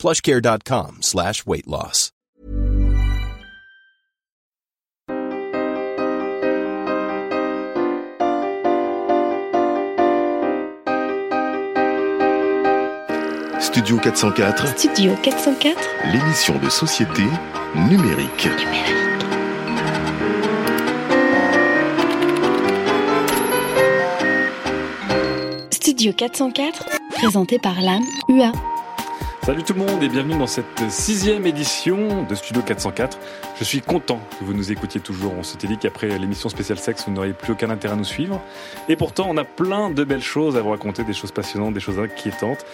plushcare.com slash weight loss. Studio 404, Studio 404 l'émission de société numérique. Studio 404, présenté par l'âme UA. Salut tout le monde et bienvenue dans cette sixième édition de Studio 404. Je suis content que vous nous écoutiez toujours. On s'était dit qu'après l'émission spéciale sexe, vous n'auriez plus aucun intérêt à nous suivre. Et pourtant, on a plein de belles choses à vous raconter, des choses passionnantes, des choses inquiétantes.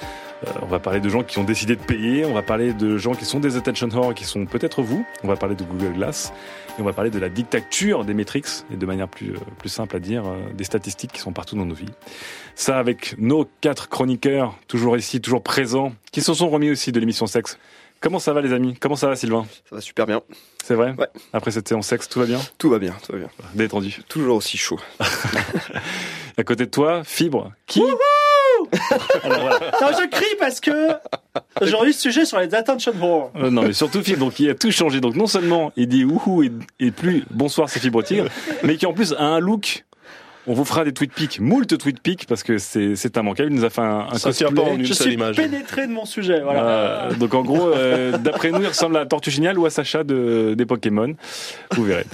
Euh, on va parler de gens qui ont décidé de payer, on va parler de gens qui sont des attention whores, qui sont peut-être vous, on va parler de Google Glass, et on va parler de la dictature des metrics, et de manière plus, euh, plus simple à dire, euh, des statistiques qui sont partout dans nos vies. Ça avec nos quatre chroniqueurs, toujours ici, toujours présents, qui se sont remis aussi de l'émission sexe. Comment ça va les amis? Comment ça va Sylvain? Ça va super bien. C'est vrai? Ouais. Après cette séance sexe, tout va bien? Tout va bien, tout va bien. Détendu. Toujours aussi chaud. À côté de toi, Fibre, qui Non, je crie parce que aujourd'hui, ce sujet sur les attention whores. Euh, non, mais surtout Fibre, donc qui a tout changé. Donc non seulement il dit wouhou et, et plus bonsoir c'est Fibre Tigre, mais qui en plus a un look. On vous fera des tweet pics, moult tweet pics parce que c'est c'est immanquable. Il nous a fait un, un Ça tient cosplay. pas en une Je seule suis image. pénétré de mon sujet. Voilà. Euh, donc en gros, euh, d'après nous, il ressemble à Tortue Géniale ou à Sacha de, des Pokémon. Vous verrez.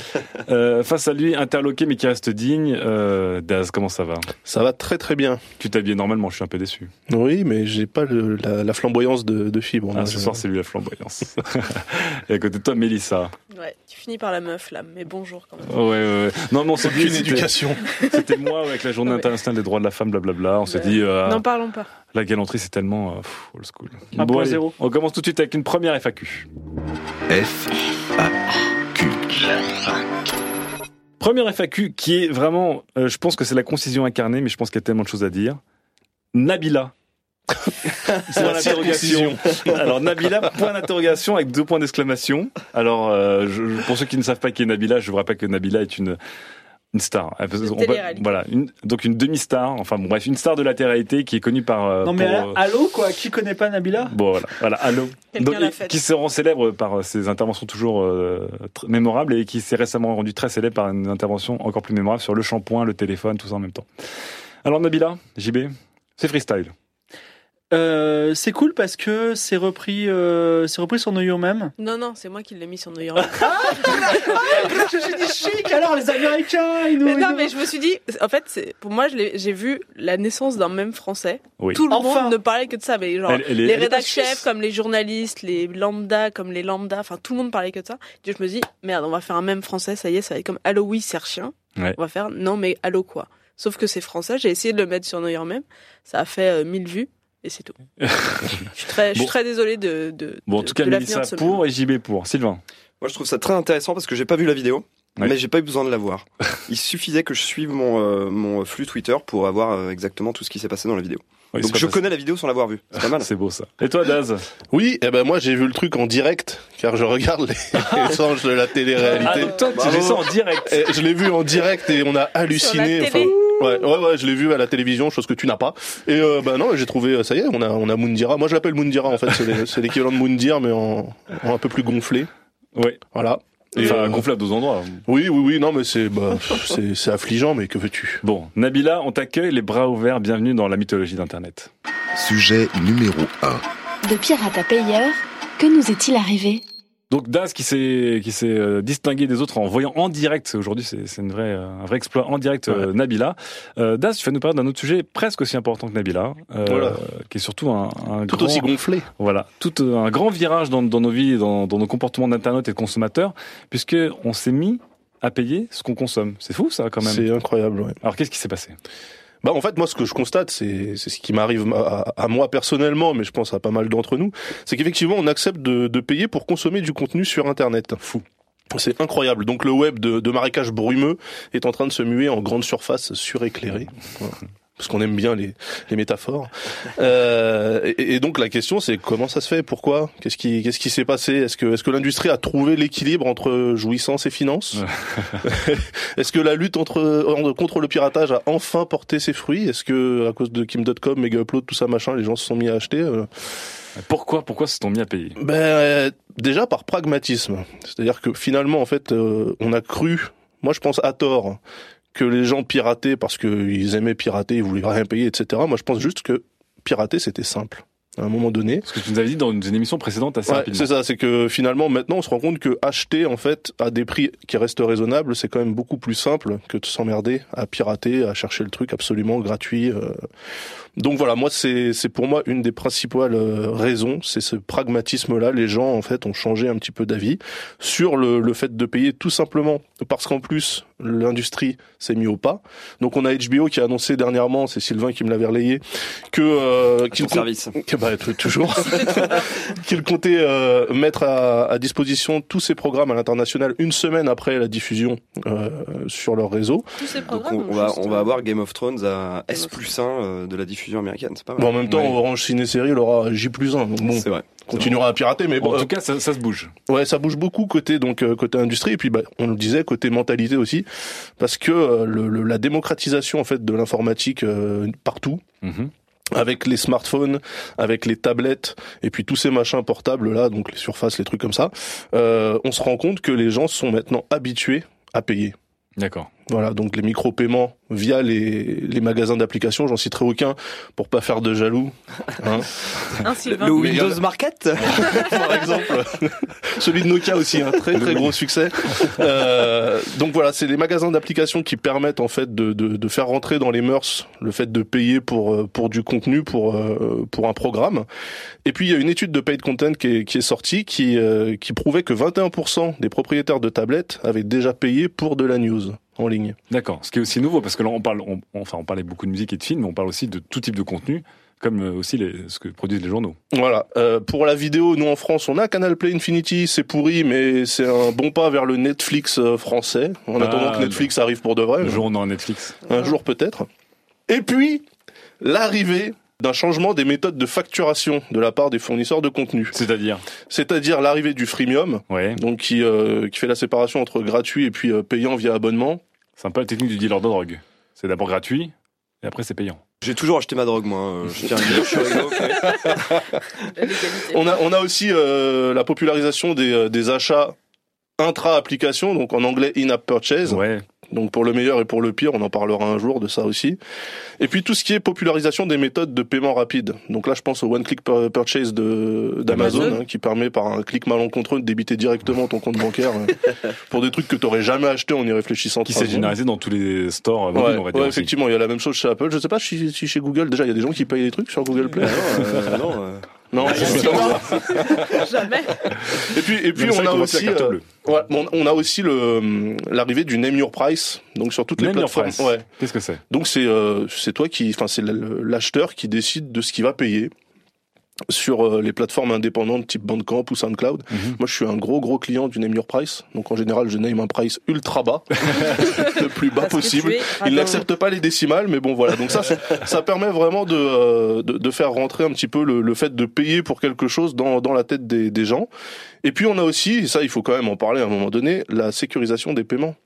Euh, face à lui, interloqué mais qui reste digne, euh, Daz, comment ça va? Ça va très très bien. Tu t'habilles normalement, je suis un peu déçu. Oui, mais j'ai pas le- la, la flamboyance de, de fibre. Ah, ce soir, c'est lui la flamboyance. et à côté de toi, Mélissa. Ouais, tu finis par la meuf là, mais bonjour quand même. Ouais, ouais, ouais. Non, mais on s'est Aucune éducation. C'était moi avec la journée Ouais. internationale des droits de la femme, blablabla. On s'est Ouais. dit, euh, N'en parlons pas. la galanterie, c'est tellement euh, pff, old school. 1.0. allez, on commence tout de suite avec une première FAQ. F, A, Q. Première FAQ qui est vraiment, euh, je pense que c'est la concision incarnée, mais je pense qu'il y a tellement de choses à dire. Nabila. point la d'interrogation. Alors Nabila, point d'interrogation avec deux points d'exclamation. Alors euh, je- pour ceux qui ne savent pas qui est Nabila, je vous rappelle que Nabila est une une star. On voilà, une, donc une demi-star. Enfin bon, bref, une star de la télé-réalité qui est connue par. euh, non, mais pour, euh, allô, quoi Qui connaît pas Nabila? Bon voilà, voilà, allô. Donc, et- qui se rend célèbre par euh, ses interventions toujours euh, mémorables et qui s'est récemment rendu très célèbre par une intervention encore plus mémorable sur le shampoing, le téléphone, tout ça en même temps. Alors Nabila, JB, c'est freestyle. Euh, C'est cool parce que c'est repris, euh, c'est repris sur Your Meme. Non, non, c'est moi qui l'ai mis sur New York. J'ai dit chic alors, les Américains, ils nous. mais ils non, nous- mais je me suis dit, en fait, c'est pour moi, je l'ai- j'ai vu la naissance d'un même français. Oui. Tout le Enfin. monde ne parlait que de ça, mais genre Elle- elle est- les elle est pas rédac suisse. chefs comme les journalistes, les lambda comme les lambda, enfin tout le monde parlait que de ça. Et je me dis, merde, on va faire un même français, ça y est, ça va être comme Allo oui, c'est chien. Ouais. On va faire non mais Allo quoi. Sauf que c'est français, j'ai essayé de le mettre sur New York même, ça a fait euh, 1000 vues et c'est tout. je suis très, je suis Bon. très désolé de, de, Bon, en de- tout cas, Mélissa pour et JB pour. Sylvain. Moi, je trouve ça très intéressant parce que j'ai pas vu la vidéo, Ouais. mais j'ai pas eu besoin de la voir. Il suffisait que je suive mon, euh, mon flux Twitter pour avoir euh, exactement tout ce qui s'est passé dans la vidéo. Oui, Donc je connais la vidéo sans l'avoir vue. C'est pas mal. C'est beau ça. Et toi, Daz Oui, eh ben moi j'ai vu le truc en direct, car je regarde les échanges de la Ah, télé-réalité. donc toi, tu ça en direct. Et je l'ai vu en direct et on a halluciné. Sur la télé. Ouais, ouais, ouais, je l'ai vu à la télévision, chose que tu n'as pas. Et euh, bah non, j'ai trouvé, ça y est, on a, on a Mundira. Moi, je l'appelle Mundira en fait. C'est l'équivalent de Mundir, mais en, en un peu plus gonflé. Ouais. Voilà. Et, Enfin, euh, gonflé à deux endroits. oui, oui, oui, non, mais c'est, bah, c'est, c'est affligeant, mais que veux-tu? Bon, Nabila, on t'accueille les bras ouverts. Bienvenue dans la mythologie d'Internet. Sujet numéro 1. De pirate à payeur, que nous est-il arrivé? Donc Daz qui s'est qui s'est euh, distingué des autres en voyant en direct aujourd'hui c'est c'est une vraie euh, un vrai exploit en direct euh, Nabila. Euh, Daz tu vas nous parler d'un autre sujet presque aussi important que Nabila euh, Voilà. qui est surtout un, un Tout grand, aussi gonflé. voilà tout un grand virage dans, dans nos vies et dans, dans nos comportements d'internautes et de consommateurs puisque on s'est mis à payer ce qu'on consomme. C'est fou ça quand même. C'est incroyable, ouais. Alors qu'est-ce qui s'est passé? Bah en fait moi ce que je constate c'est ce qui m'arrive à, à moi personnellement mais je pense à pas mal d'entre nous c'est qu'effectivement on accepte de, de payer pour consommer du contenu sur internet. Fou. C'est incroyable. Donc le web de, de marécage brumeux est en train de se muer en grande surface suréclairée. Parce qu'on aime bien les, les métaphores. Euh, et, et donc la question c'est comment ça se fait? Pourquoi? Qu'est-ce qui qu'est-ce qui s'est passé? Est-ce que est-ce que l'industrie a trouvé l'équilibre entre jouissance et finance? Est-ce que la lutte entre contre le piratage a enfin porté ses fruits? Est-ce que à cause de Kim.com, Mega Upload, tout ça machin, les gens se sont mis à acheter Euh, Pourquoi, pourquoi se sont mis à payer? Ben euh, déjà par pragmatisme, c'est-à-dire que finalement en fait euh, on a cru, moi je pense à tort, que les gens pirataient parce qu'ils aimaient pirater, ils voulaient rien payer, etc. Moi je pense juste que pirater c'était simple. À un moment donné, Ce que tu nous avais dit dans une émission précédente assez Ouais, c'est ça, c'est que finalement maintenant on se rend compte que acheter en fait à des prix qui restent raisonnables, c'est quand même beaucoup plus simple que de s'emmerder à pirater, à chercher le truc absolument gratuit. euh. Donc voilà, moi c'est c'est pour moi une des principales euh, raisons, c'est ce pragmatisme là. Les gens en fait ont changé un petit peu d'avis sur le, le fait de payer tout simplement parce qu'en plus l'industrie s'est mis au pas. Donc on a HBO qui a annoncé dernièrement, c'est Sylvain qui me l'avait relayé, que euh, qu'il service. que bah, toujours qu'il comptait euh, mettre à, à disposition tous ces programmes à l'international une semaine après la diffusion euh, sur leur réseau. Tous ces Donc programmes. on, on ont va juste, on va avoir Game of Thrones à S plus 1 euh, de la diffusion américaine. C'est pas mal. Bon, en même temps, Ouais. Orange Ciné Série il aura J plus 1. Donc bon, C'est vrai. continuera à pirater, mais Bon, bon, en tout cas, ça, ça se bouge. euh, ouais, ça bouge beaucoup côté donc euh, côté industrie et puis bah, on le disait côté mentalité aussi, parce que euh, le, le- la démocratisation en fait de l'informatique euh, partout. Mhm. avec les smartphones, avec les tablettes et puis tous ces machins portables là, donc les surfaces, les trucs comme ça, euh, on se rend compte que les gens sont maintenant habitués à payer. D'accord. Voilà, donc les micro-paiements via les, les magasins d'applications, j'en citerai aucun pour pas faire de jaloux. Hein. Le Windows Market par exemple, celui de Nokia aussi, un très très gros succès. Euh, donc voilà, c'est les magasins d'applications qui permettent en fait de, de, de faire rentrer dans les mœurs le fait de payer pour euh, pour du contenu pour euh, pour un programme. Et puis il y a une étude de paid content qui est, qui est sortie qui euh, qui prouvait que 21% des propriétaires de tablettes avaient déjà payé pour de la news en ligne. D'accord. Ce qui est aussi nouveau, parce que là, on parle, on, enfin, on parlait beaucoup de musique et de films, mais on parle aussi de tout type de contenu, comme euh, aussi les, ce que produisent les journaux. Voilà. Euh, pour la vidéo, nous en France, on a Canal Play Infinity, c'est pourri, mais c'est un bon pas vers le Netflix euh, français. En Ah, attendant que Netflix arrive pour de vrai. Le jour on aura Netflix. Un jour peut-être. Et puis, l'arrivée d'un changement des méthodes de facturation de la part des fournisseurs de contenu. C'est-à-dire C'est-à-dire l'arrivée du freemium, Ouais. donc qui, euh, qui fait la séparation entre gratuit et puis euh, payant via abonnement. C'est un peu la technique du dealer de drogue. C'est d'abord gratuit, et après c'est payant. J'ai toujours acheté ma drogue, moi. euh, Je tiens à dire, je suis rigolo. On a, on a aussi euh, la popularisation des, euh, des achats intra-application, donc en anglais in-app purchase. Ouais. Donc pour le meilleur et pour le pire, on en parlera un jour de ça aussi. Et puis tout ce qui est popularisation des méthodes de paiement rapide. Donc là, je pense au one-click pur- purchase de d'Amazon, Amazon. hein, qui permet par un clic malencontreux de débiter directement ton compte bancaire euh, pour des trucs que t'aurais jamais acheté en y réfléchissant. Qui s'est généralisé dans tous les stores mobiles, Ouais, on va dire ouais, aussi. effectivement, il y a la même chose chez Apple. Je sais pas si, si chez Google déjà il y a des gens qui payent des trucs sur Google Play. Euh, non, euh, Non, ça. Jamais. Et puis et puis on a aussi carte euh, bleue. ouais, on, on a aussi le l'arrivée du name your price. Donc sur toutes les Name plateformes. price. Ouais. Qu'est-ce que c'est? Donc c'est euh, c'est toi qui, enfin c'est l'acheteur qui décide de ce qu'il va payer sur euh, les plateformes indépendantes type Bandcamp ou SoundCloud. Mhm. Moi je suis un gros gros client du Name Your Price. Donc en général je name un price ultra bas, le plus bas Parce possible. Il n'accepte pas les décimales, mais bon voilà. Donc ça, ça permet vraiment de, euh, de, de faire rentrer un petit peu le, le fait de payer pour quelque chose dans, dans la tête des, des gens. Et puis on a aussi, et ça il faut quand même en parler à un moment donné, la sécurisation des paiements.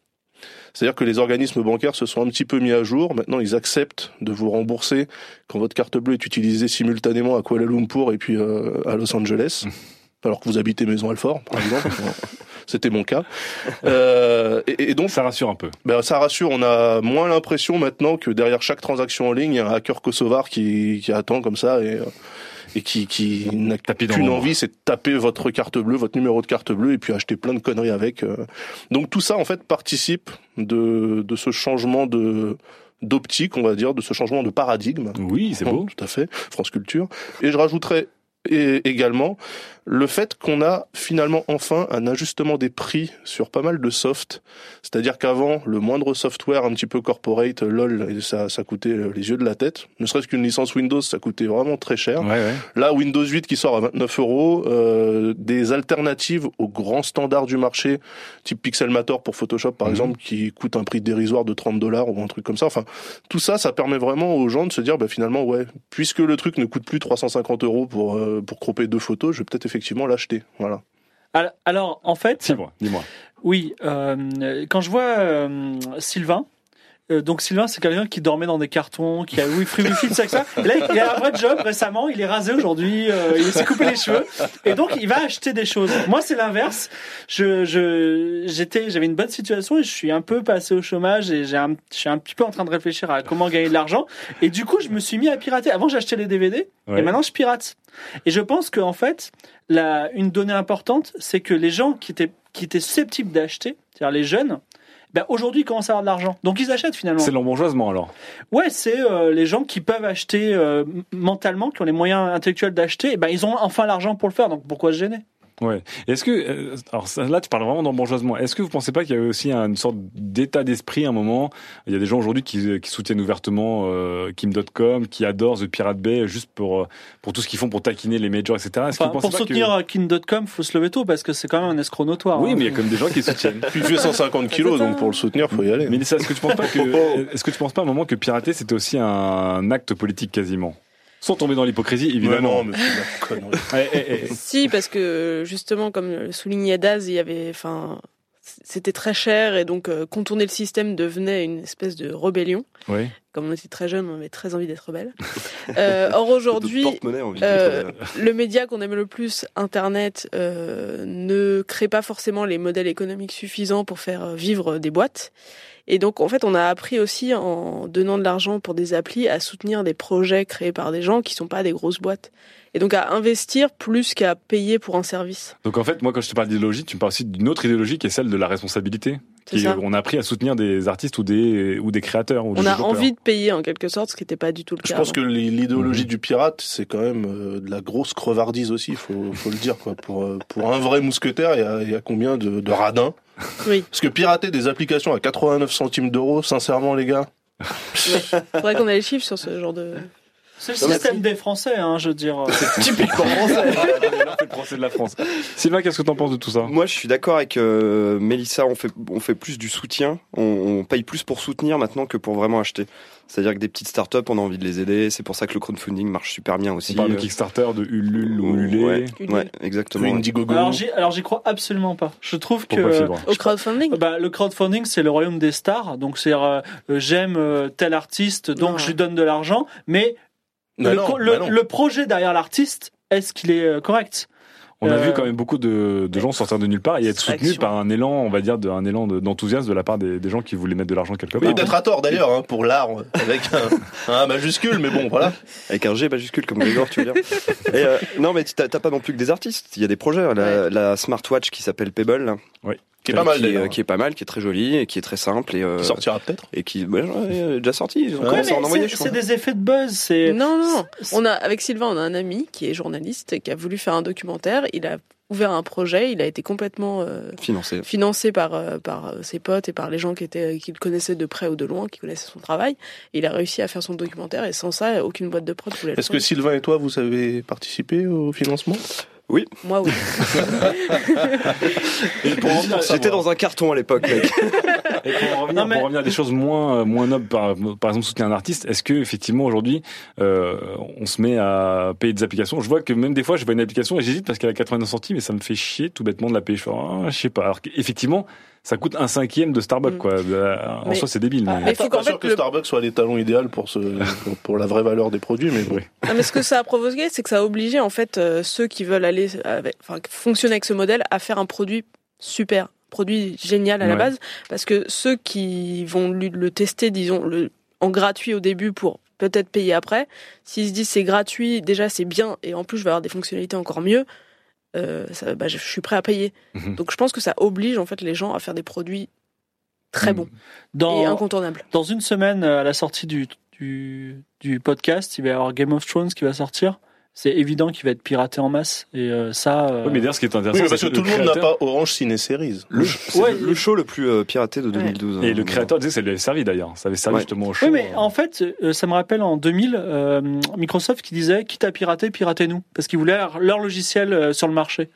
C'est-à-dire que les organismes bancaires se sont un petit peu mis à jour. Maintenant, ils acceptent de vous rembourser quand votre carte bleue est utilisée simultanément à Kuala Lumpur et puis euh, à Los Angeles, alors que vous habitez Maison Alfort, par exemple. C'était mon cas. Euh, et, et donc, Ça rassure un peu. ben, ça rassure, on a moins l'impression maintenant que derrière chaque transaction en ligne, il y a un hacker kosovar qui, qui attend comme ça et, euh, et qui, qui n'a qu'une envie, c'est de taper votre carte bleue, votre numéro de carte bleue et puis acheter plein de conneries avec. euh. Donc tout ça, en fait, participe de, de ce changement de d'optique, on va dire, de ce changement de paradigme. Oui, c'est beau. Tout à fait, France Culture. Et je rajouterais également le fait qu'on a finalement enfin un ajustement des prix sur pas mal de soft. C'est-à-dire qu'avant, le moindre software un petit peu corporate, lol, ça, ça coûtait les yeux de la tête. Ne serait-ce qu'une licence Windows, ça coûtait vraiment très cher. Ouais, ouais. Là, Windows 8 qui sort à 29 euros, euh, des alternatives aux grands standards du marché, type Pixelmator pour Photoshop par Mhm. exemple, qui coûte un prix dérisoire de 30 dollars ou un truc comme ça. Enfin, tout ça, ça permet vraiment aux gens de se dire, bah finalement, ouais, puisque le truc ne coûte plus 350 euros pour euh, pour cropper deux photos, je vais peut-être effectivement l'acheter. Voilà. Al- Alors, en fait, Dis-moi, dis-moi. oui, euh, quand je vois euh, Sylvain, euh, donc Sylvain, c'est quelqu'un qui dormait dans des cartons, qui a oui, free wifi, tout ça, ça. Et là, il a un vrai job récemment, il est rasé aujourd'hui, euh, il s'est coupé les cheveux, et donc il va acheter des choses. Moi, c'est l'inverse. Je, je, j'étais, j'avais une bonne situation et je suis un peu passé au chômage et j'ai un, je suis un petit peu en train de réfléchir à comment gagner de l'argent. Et du coup, je me suis mis à pirater. Avant, j'achetais les DVD Ouais. et maintenant, je pirate. Et je pense qu'en fait, la, une donnée importante, c'est que les gens qui étaient, qui étaient susceptibles d'acheter, c'est-à-dire les jeunes, ben aujourd'hui ils commencent à avoir de l'argent. Donc ils achètent finalement. C'est l'embourgeoisement alors. Ouais, c'est euh, les gens qui peuvent acheter euh, mentalement, qui ont les moyens intellectuels d'acheter, et ben ils ont enfin l'argent pour le faire. Donc pourquoi se gêner? Ouais. Et Est-ce que euh, alors ça, là tu parles vraiment d'embourgeoisement. Est-ce que vous pensez pas qu'il y a aussi une sorte d'état d'esprit à un moment Il y a des gens aujourd'hui qui, qui soutiennent ouvertement euh, Kim.com, qui adorent The Pirate Bay juste pour euh, pour tout ce qu'ils font pour taquiner les majors, etc. Est-ce que Enfin, vous pensez Pour pas que- soutenir euh, Kin.com, faut se lever tôt parce que c'est quand même un escroc notoire. Oui, hein. mais il y a quand même des gens qui soutiennent. Puis il fait 150 kilos, donc pour le soutenir, faut y aller. Mais est-ce que tu penses pas que est-ce que tu penses pas à un moment que pirater c'était aussi un acte politique quasiment? Sans tomber dans l'hypocrisie évidemment. non, mais c'est. Eh, eh, eh. Si, parce que justement, comme le soulignait Daz, il y avait, enfin, c'était très cher et donc euh, contourner le système devenait une espèce de rébellion. Oui. Comme on était très jeune, on avait très envie d'être rebelle. Euh, or aujourd'hui, euh, le média qu'on aime le plus, Internet, euh, ne crée pas forcément les modèles économiques suffisants pour faire vivre des boîtes. Et donc, en fait, on a appris aussi, en donnant de l'argent pour des applis, à soutenir des projets créés par des gens qui sont pas des grosses boîtes. Et donc, à investir plus qu'à payer pour un service. Donc en fait, moi quand je te parle d'idéologie, tu me parles aussi d'une autre idéologie qui est celle de la responsabilité. Qui, ça. on a appris à soutenir des artistes ou des ou des créateurs. Ou des On a développeurs. envie de payer, en quelque sorte, ce qui n'était pas du tout le Je cas. pense avant. que l'idéologie du pirate, c'est quand même euh, de la grosse crevardise aussi, faut, faut le dire. Quoi. Pour, euh, pour un vrai mousquetaire, il y a, il y a combien de, de radins? Oui. Parce que pirater des applications à 89 centimes d'euros, sincèrement les gars, Faudrait qu'on ait les chiffres sur ce genre de. C'est le système des Français, hein, je veux dire. Typiquement français. Fait le procès de la France. Sylvain, qu'est-ce que t'en penses de tout ça? Moi, je suis d'accord avec euh, Mélissa. On fait, on fait plus du soutien. On, on paye plus pour soutenir maintenant que pour vraiment acheter. C'est-à-dire que des petites startups, on a envie de les aider. C'est pour ça que le crowdfunding marche super bien aussi. On parle de Euh, Kickstarter, de Ulule ou Ulule. Ouais, ouais, exactement. Indiegogo. Alors j'y, crois absolument pas. Je trouve que Pourquoi Au crowdfunding? Bah, le crowdfunding c'est le royaume des stars. Donc c'est euh, euh, j'aime euh, tel artiste, donc Non. je lui donne de l'argent. Mais le, non, co- bah le, projet derrière l'artiste, est-ce qu'il est euh, correct? On a Euh, vu quand même beaucoup de, de gens sortir de nulle part et être soutenus par un élan, on va dire, de, un élan de- d'enthousiasme de la part des, des gens qui voulaient mettre de l'argent quelque Et part. peut-être à tort d'ailleurs, hein, pour l'art, avec un, un majuscule, mais bon, voilà. Avec un G majuscule comme Grégor, tu veux dire. Et, euh, non, mais t'as t'as pas non plus que des artistes. Il y a des projets. La, la smartwatch qui s'appelle Pebble, là, Qui est pas mal qui, est, d'ailleurs. qui est pas mal, qui est très jolie et qui est très simple et, euh, Qui sortira peut-être. et qui ouais, ouais, est déjà sorti. Ils ont Ouais, commencé à en mais envoyer, c'est, des effets de buzz. C'est Non, non. On a, avec Sylvain, on a un ami qui est journaliste et qui a voulu faire un documentaire. Il a ouvert un projet. Il a été complètement euh, Financé. financé par, euh, par euh, ses potes et par les gens qui étaient, qui le connaissaient de près ou de loin, qui connaissaient son travail. Et il a réussi à faire son documentaire et sans ça, aucune boîte de prod voulait le Est-ce que. Sylvain et toi, vous avez participé au financement? Moi, oui. Et pour en revenir- J'étais dans un carton à l'époque, mec. Et pour en revenir, Non, mais- pour revenir à des choses moins moins nobles, par, par exemple soutenir un artiste, est-ce que effectivement aujourd'hui euh, on se met à payer des applications? Je vois que même des fois je vois une application et j'hésite parce qu'elle a 89 centimes et ça me fait chier tout bêtement de la payer. Je fais ah, je sais pas. Alors qu'effectivement ça coûte un cinquième de Starbucks Mm. quoi. En Mais- soi c'est débile. Ah, mais- Mais il faut Pas sûr que le- Starbucks soit l'étalon idéal pour, ce, pour, la vraie valeur des produits, mais bon. Oui. Non, mais ce que ça a provoqué, c'est que ça a obligé en fait euh, ceux qui veulent aller, avec, enfin, fonctionner avec ce modèle à faire un produit super, produit génial à la base, parce que ceux qui vont lui- le tester, disons, le, en gratuit au début pour peut-être payer après, s'ils se disent c'est gratuit, déjà c'est bien, et en plus je vais avoir des fonctionnalités encore mieux, euh, ça, bah, je, suis prêt à payer. Mhm. Donc je pense que ça oblige en fait les gens à faire des produits très Mhm. bons dans, et incontournables. dans une semaine, euh, à la sortie du, du, du podcast, il va y avoir Game of Thrones qui va sortir. C'est évident qu'il va être piraté en masse. Et euh, ça. euh, Oui, mais d'ailleurs, ce qui est intéressant, Oui, parce c'est que tout le monde n'a pas Orange Ciné Series. Le, c'est Ouais, le, le show le plus euh, piraté de 2012. Et hein. le créateur disait que ça lui avait servi d'ailleurs. Ça avait servi Ouais. justement au show. Oui, mais en fait, euh, ça me rappelle en 2000, euh, Microsoft qui disait quitte à pirater, piratez-nous. Parce qu'ils voulaient leur, logiciel euh, sur le marché.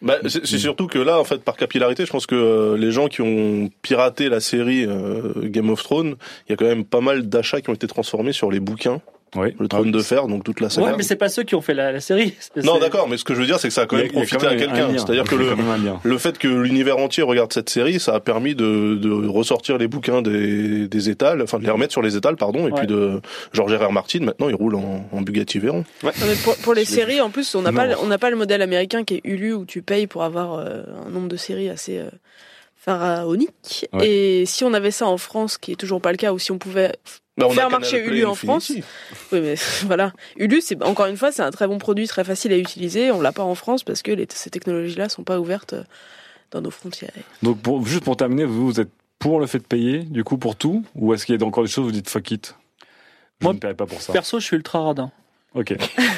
Bah, c'est c'est surtout que là, en fait, par capillarité, je pense que euh, les gens qui ont piraté la série euh, Game of Thrones, il y a quand même pas mal d'achats qui ont été transformés sur les bouquins, Oui. le Trône de Fer, donc toute la saga. Ouais, mais c'est pas ceux qui ont fait la, la série. Non, d'accord, mais ce que je veux dire, c'est que ça a quand même a profité à même quelqu'un. C'est-à-dire que le, le fait que l'univers entier regarde cette série, ça a permis de, de ressortir les bouquins des, des étals, enfin de les remettre sur les étals, pardon, et Ouais. puis de George R. R. Martin, maintenant il roule en, en Bugatti Veyron. Non, mais pour, pour les séries, en plus, on n'a pas, on n'a pas le modèle américain qui est Hulu où tu payes pour avoir euh, un nombre de séries assez euh, pharaonique. Ouais. Et si on avait ça en France, qui est toujours pas le cas, ou si on pouvait, Bah, on a Faire Canal marcher Play Hulu en Infinity. oui, mais voilà, c'est encore une fois, c'est un très bon produit, très facile à utiliser. On l'a pas en France parce que les, ces technologies-là sont pas ouvertes euh, dans nos frontières. Donc, pour- juste pour terminer, vous, vous êtes pour le fait de payer, du coup, pour tout? Ou est-ce qu'il y a encore des choses où vous dites fuck it? Je Moi, ne paierai pas pour ça. Perso, je suis ultra radin. Ok.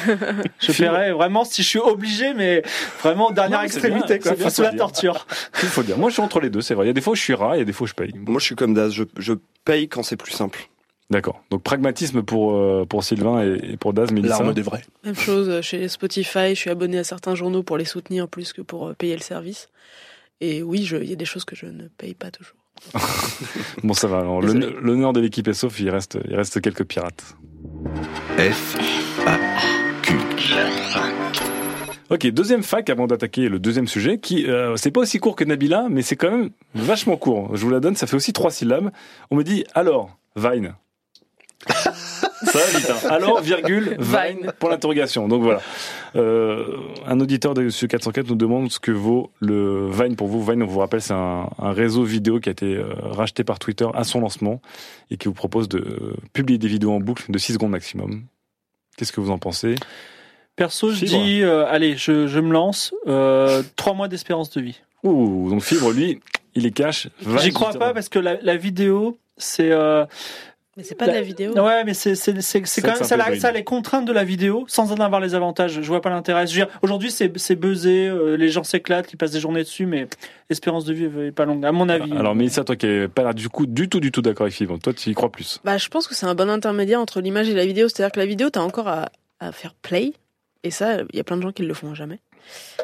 Je paierais vraiment si je suis obligé, mais vraiment dernière Non, extrémité, bien, quoi. c'est bien, Sous la dire. torture. Il faut dire. Moi, je suis entre les deux, c'est vrai. Il y a des fois où je suis rat, il y a des fois où je paye. Moi, je suis comme Daz. Je, je paye quand c'est plus simple. D'accord. Donc, pragmatisme pour, euh, pour Sylvain et, et pour Daz, Mélissa. L'arme des vrais. Même chose euh, chez Spotify, je suis abonné à certains journaux pour les soutenir plus que pour euh, payer le service. Et oui, il y a des choses que je ne paye pas toujours. Bon, ça va. alors, l'honneur l'honneur de l'équipe est sauf, il reste, il reste quelques pirates. F, A, Q. Ok, deuxième fac avant d'attaquer le deuxième sujet, qui euh, c'est pas aussi court que Nabila, mais c'est quand même vachement court. Je vous la donne, ça fait aussi trois syllabes. On me dit alors Vine. ça va vite. Hein. Alors virgule Vine pour l'interrogation. Donc voilà. Euh, un auditeur de ce 404 nous demande ce que vaut le Vine pour vous. Vine, on vous rappelle, c'est un, un réseau vidéo qui a été euh, racheté par Twitter à son lancement et qui vous propose de euh, publier des vidéos en boucle de 6 secondes maximum. Qu'est-ce que vous en pensez? Perso, je Fibre. dis, euh, allez, je, je me lance. Euh, trois mois d'espérance de vie. Ouh, donc Fibre, lui, il est cash. J'y crois pas parce que la, la vidéo, c'est. Euh, Mais c'est pas de la vidéo. Ouais, mais c'est c'est c'est c'est C'est quand même ça, les contraintes de la vidéo sans en avoir les avantages. Je vois pas l'intérêt. Je veux dire, Aujourd'hui, c'est c'est buzzé, euh, les gens s'éclatent, ils passent des journées dessus, mais l'espérance de vie est pas longue, à mon avis. Alors, Mélissa, toi qui n'es pas du coup du tout, du tout d'accord avec Fibre, toi tu y crois plus. Bah, je pense que c'est un bon intermédiaire entre l'image et la vidéo. C'est-à-dire que la vidéo, t'as encore à, à faire play. Et ça, il y a plein de gens qui le font jamais.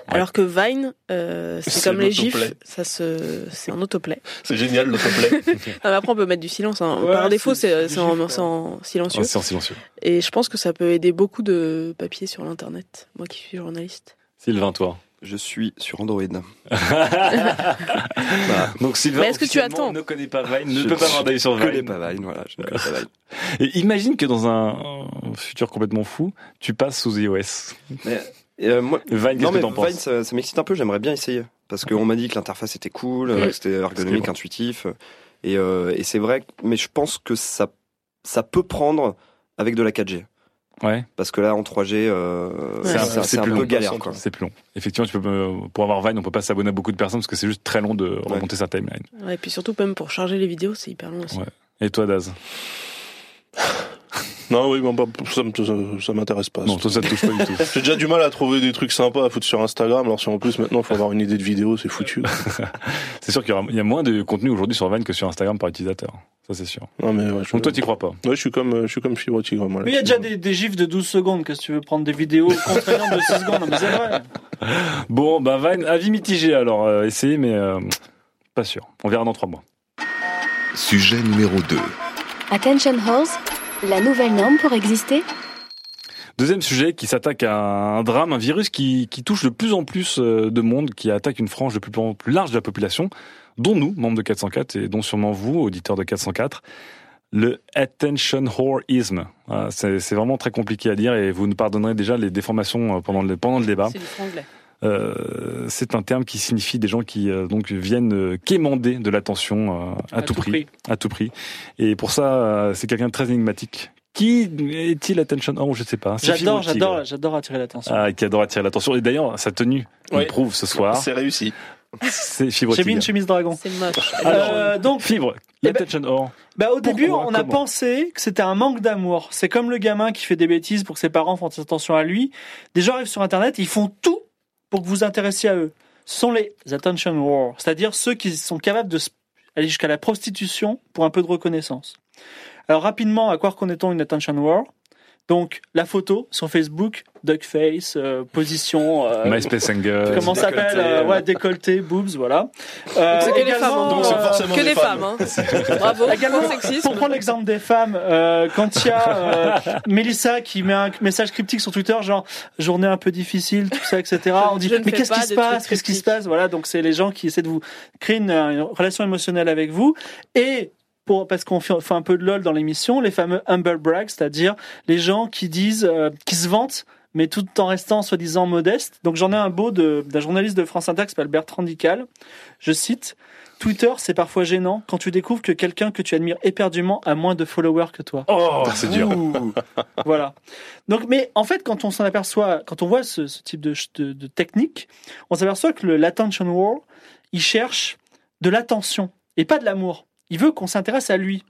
Alors que Vine, euh, c'est comme les gifs, ça se, c'est en autoplay. C'est génial, l'autoplay. Ah, après, on peut mettre du silence. hein. Ouais, Par défaut, c'est- en, silencieux. C'est en silencieux. Et je pense que ça peut aider beaucoup de papiers sur l'internet. Moi qui suis journaliste. Sylvain, toi. Je suis sur Android. Donc Sylvain, Mais est-ce que tu attends ne connaît pas Vine, ne Je peut pas avoir d'avis sur Je connais Vine. pas Vine, voilà. Je ne connais pas Vine. Et imagine que dans un, un futur complètement fou, tu passes sous iOS. Mais, euh, moi, Vine, qu'est-ce non, que mais t'en Vine, penses ça, ça m'excite un peu. J'aimerais bien essayer. Parce qu'on m'a dit que l'interface était cool, que c'était ergonomique, intuitif. Et, euh, et c'est vrai, mais je pense que ça, ça peut prendre avec de la 4G. Ouais, Parce que là, en 3G, euh, Ouais. c'est un, un- c'est un plus peu long. galère. Quoi. c'est plus long. Effectivement, tu peux, euh, pour avoir Vine, on peut pas s'abonner à beaucoup de personnes parce que c'est juste très long de remonter sa timeline. Ouais, et puis surtout, même pour charger les vidéos, c'est hyper long aussi. Ouais. Et toi, Daz? Non, oui, bon, bah, ça, me- ça, ça m'intéresse pas. Non, toi, ça te touche pas du tout. J'ai déjà du mal à trouver des trucs sympas à foutre sur Instagram. Alors si en plus maintenant il faut avoir une idée de vidéo, c'est foutu. C'est sûr qu'il y, a moins de contenu aujourd'hui sur Vine que sur Instagram par utilisateur. Ça, c'est sûr. Non mais ouais, je, Donc toi, tu crois pas? Ouais, je suis comme je suis comme Fibre Tigre. Moi, Mais il y a déjà des, des gifs de 12 secondes. Qu'est-ce que tu veux prendre des vidéos contraignantes de 6 secondes? Non, mais c'est vrai. Bon, bah Vine, avis mitigé alors. Euh, essayez, mais euh, pas sûr. On verra dans trois mois. Sujet numéro 2. Attention Horse, la nouvelle norme pour exister Deuxième sujet qui s'attaque à un drame, un virus qui, qui touche de plus en plus euh, de monde, qui attaque une frange de plus en plus large de la population, dont nous, membres de 404, et dont sûrement vous, auditeurs de 404, le attention whoreism. C'est c'est vraiment très compliqué à dire et vous nous pardonnerez déjà les déformations euh, pendant le, pendant le débat. C'est du franglais. Euh, c'est un terme qui signifie des gens qui euh, donc viennent euh, quémander de l'attention euh, à, tout, prix, à tout prix. Et pour ça, euh, c'est quelqu'un de très énigmatique. Qui est-il attention? Oh, je sais pas. J'adore, j'adore, j'adore attirer l'attention. Ah, qui adore attirer l'attention. Et d'ailleurs, sa tenue Oui. le prouve ce soir. C'est réussi. C'est Fibre J'ai mis une chemise dragon. C'est moche. Euh, donc, Fibre, Eh ben- l'attention or. bah, au début, on a pensé que c'était un manque d'amour. C'est comme le gamin qui fait des bêtises pour que ses parents fassent attention à lui. Des gens arrivent sur Internet, ils font tout pour que vous vous intéressiez à eux. Sont les attention whores, c'est-à-dire ceux qui sont capables de aller jusqu'à la prostitution pour un peu de reconnaissance. Alors rapidement, à quoi reconnaît-on une attention whore? Donc la photo sur Facebook, duckface, euh, position, euh, MySpace Anger. comment ça s'appelle décolleté, euh, euh. Ouais, décolleté, boobs, voilà. Euh, c'est que les également, femmes, hein. Donc c'est euh, forcément que des des femmes. hein. Bravo. Également, pour prendre l'exemple des femmes, euh, quand il y a euh, Mélissa qui met un message cryptique sur Twitter, genre journée un peu difficile, tout ça, etc. On dit mais qu'est-ce qui se passe? Qu'est-ce qui se passe? Voilà, donc c'est les gens qui essaient de vous créer une, une relation émotionnelle avec vous et pour, parce qu'on fait, fait un peu de lol dans l'émission, les fameux humble brags, c'est-à-dire les gens qui disent, euh, qui se vantent, mais tout en restant soi-disant modeste. Donc j'en ai un beau de- d'un journaliste de France Inter qui s'appelle Bertrand Dical. Je cite Twitter, c'est parfois gênant quand tu découvres que quelqu'un que tu admires éperdument a moins de followers que toi. Oh, c'est dur. Voilà. Donc, mais en fait, quand on s'en aperçoit, quand on voit ce, ce type de, de- de technique, on s'aperçoit que le l'attention war, il cherche de l'attention et pas de l'amour. Il veut qu'on s'intéresse à lui.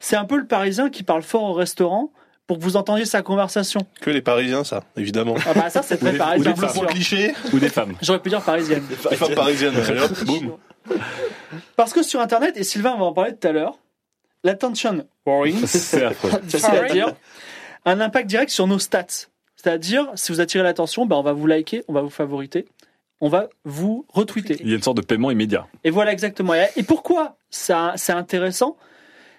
C'est un peu le Parisien qui parle fort au restaurant pour que vous entendiez sa conversation. Que les Parisiens, ça, évidemment. Ah bah ça, c'est Ou très ou parisien. les bien Pour sûr. cliché, Ou des femmes. J'aurais pu dire parisienne. les femmes parisiennes. Boum. Parce que sur Internet, et Sylvain va en parler tout à l'heure, l'attention warring, C'est affreux. facile à dire, a un impact direct sur nos stats. C'est-à-dire, si vous attirez l'attention, ben on va vous liker, on va vous favoriter, on va vous retweeter. Il y a une sorte de paiement immédiat. Et voilà exactement. Et pourquoi ça, c'est intéressant?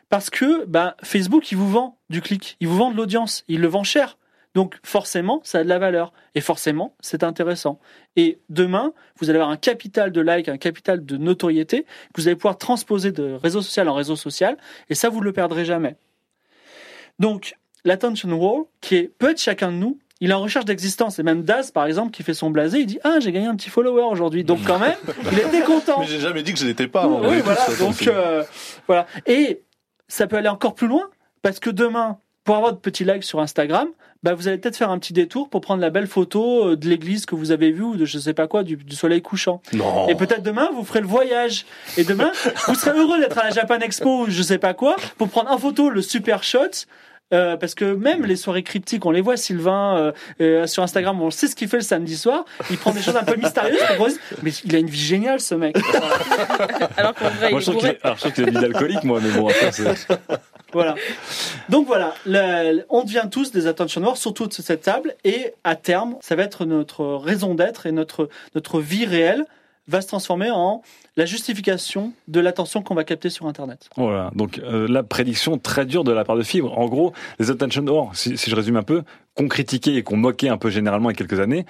Parce que ben, Facebook, il vous vend du clic, il vous vend de l'audience, il le vend cher. Donc forcément, ça a de la valeur. Et forcément, c'est intéressant. Et demain, vous allez avoir un capital de like, un capital de notoriété que vous allez pouvoir transposer de réseau social en réseau social. Et ça, vous ne le perdrez jamais. Donc, l'attention war, qui est, peut être chacun de nous, il est en recherche d'existence. Et même Daz, par exemple, qui fait son blasé, il dit Ah, j'ai gagné un petit follower aujourd'hui. Donc, quand même, il était content. Mais j'ai jamais dit que je n'étais pas. Oui, Oui, voilà. Donc, euh, voilà. Et ça peut aller encore plus loin, parce que demain, pour avoir de petits likes sur Instagram, bah, vous allez peut-être faire un petit détour pour prendre la belle photo euh, de l'église que vous avez vue ou de je sais pas quoi, du, du soleil couchant. Non. Et peut-être demain, vous ferez le voyage. Et demain, vous serez heureux d'être à la Japan Expo ou je sais pas quoi, pour prendre en photo le super shot. Euh, parce que même les soirées cryptiques, on les voit, Sylvain, euh, euh, sur Instagram, on sait ce qu'il fait le samedi soir. Il prend des choses un peu mystérieuses. mais il a une vie géniale, ce mec. Alors qu'en vrai, Moi, il je trouve alors, je trouve qu'il a une vie d'alcoolique, moi, mais bon, après, c'est. Voilà. Donc voilà, le- on devient tous des attention whores, surtout de cette table, et à terme, ça va être notre raison d'être et notre, notre vie réelle va se transformer en la justification de l'attention qu'on va capter sur Internet. Voilà. Donc, euh, la prédiction très dure de la part de Fibre. En gros, les attention whores, si, si je résume un peu, qu'on critiquait et qu'on moquait un peu généralement il y a quelques années,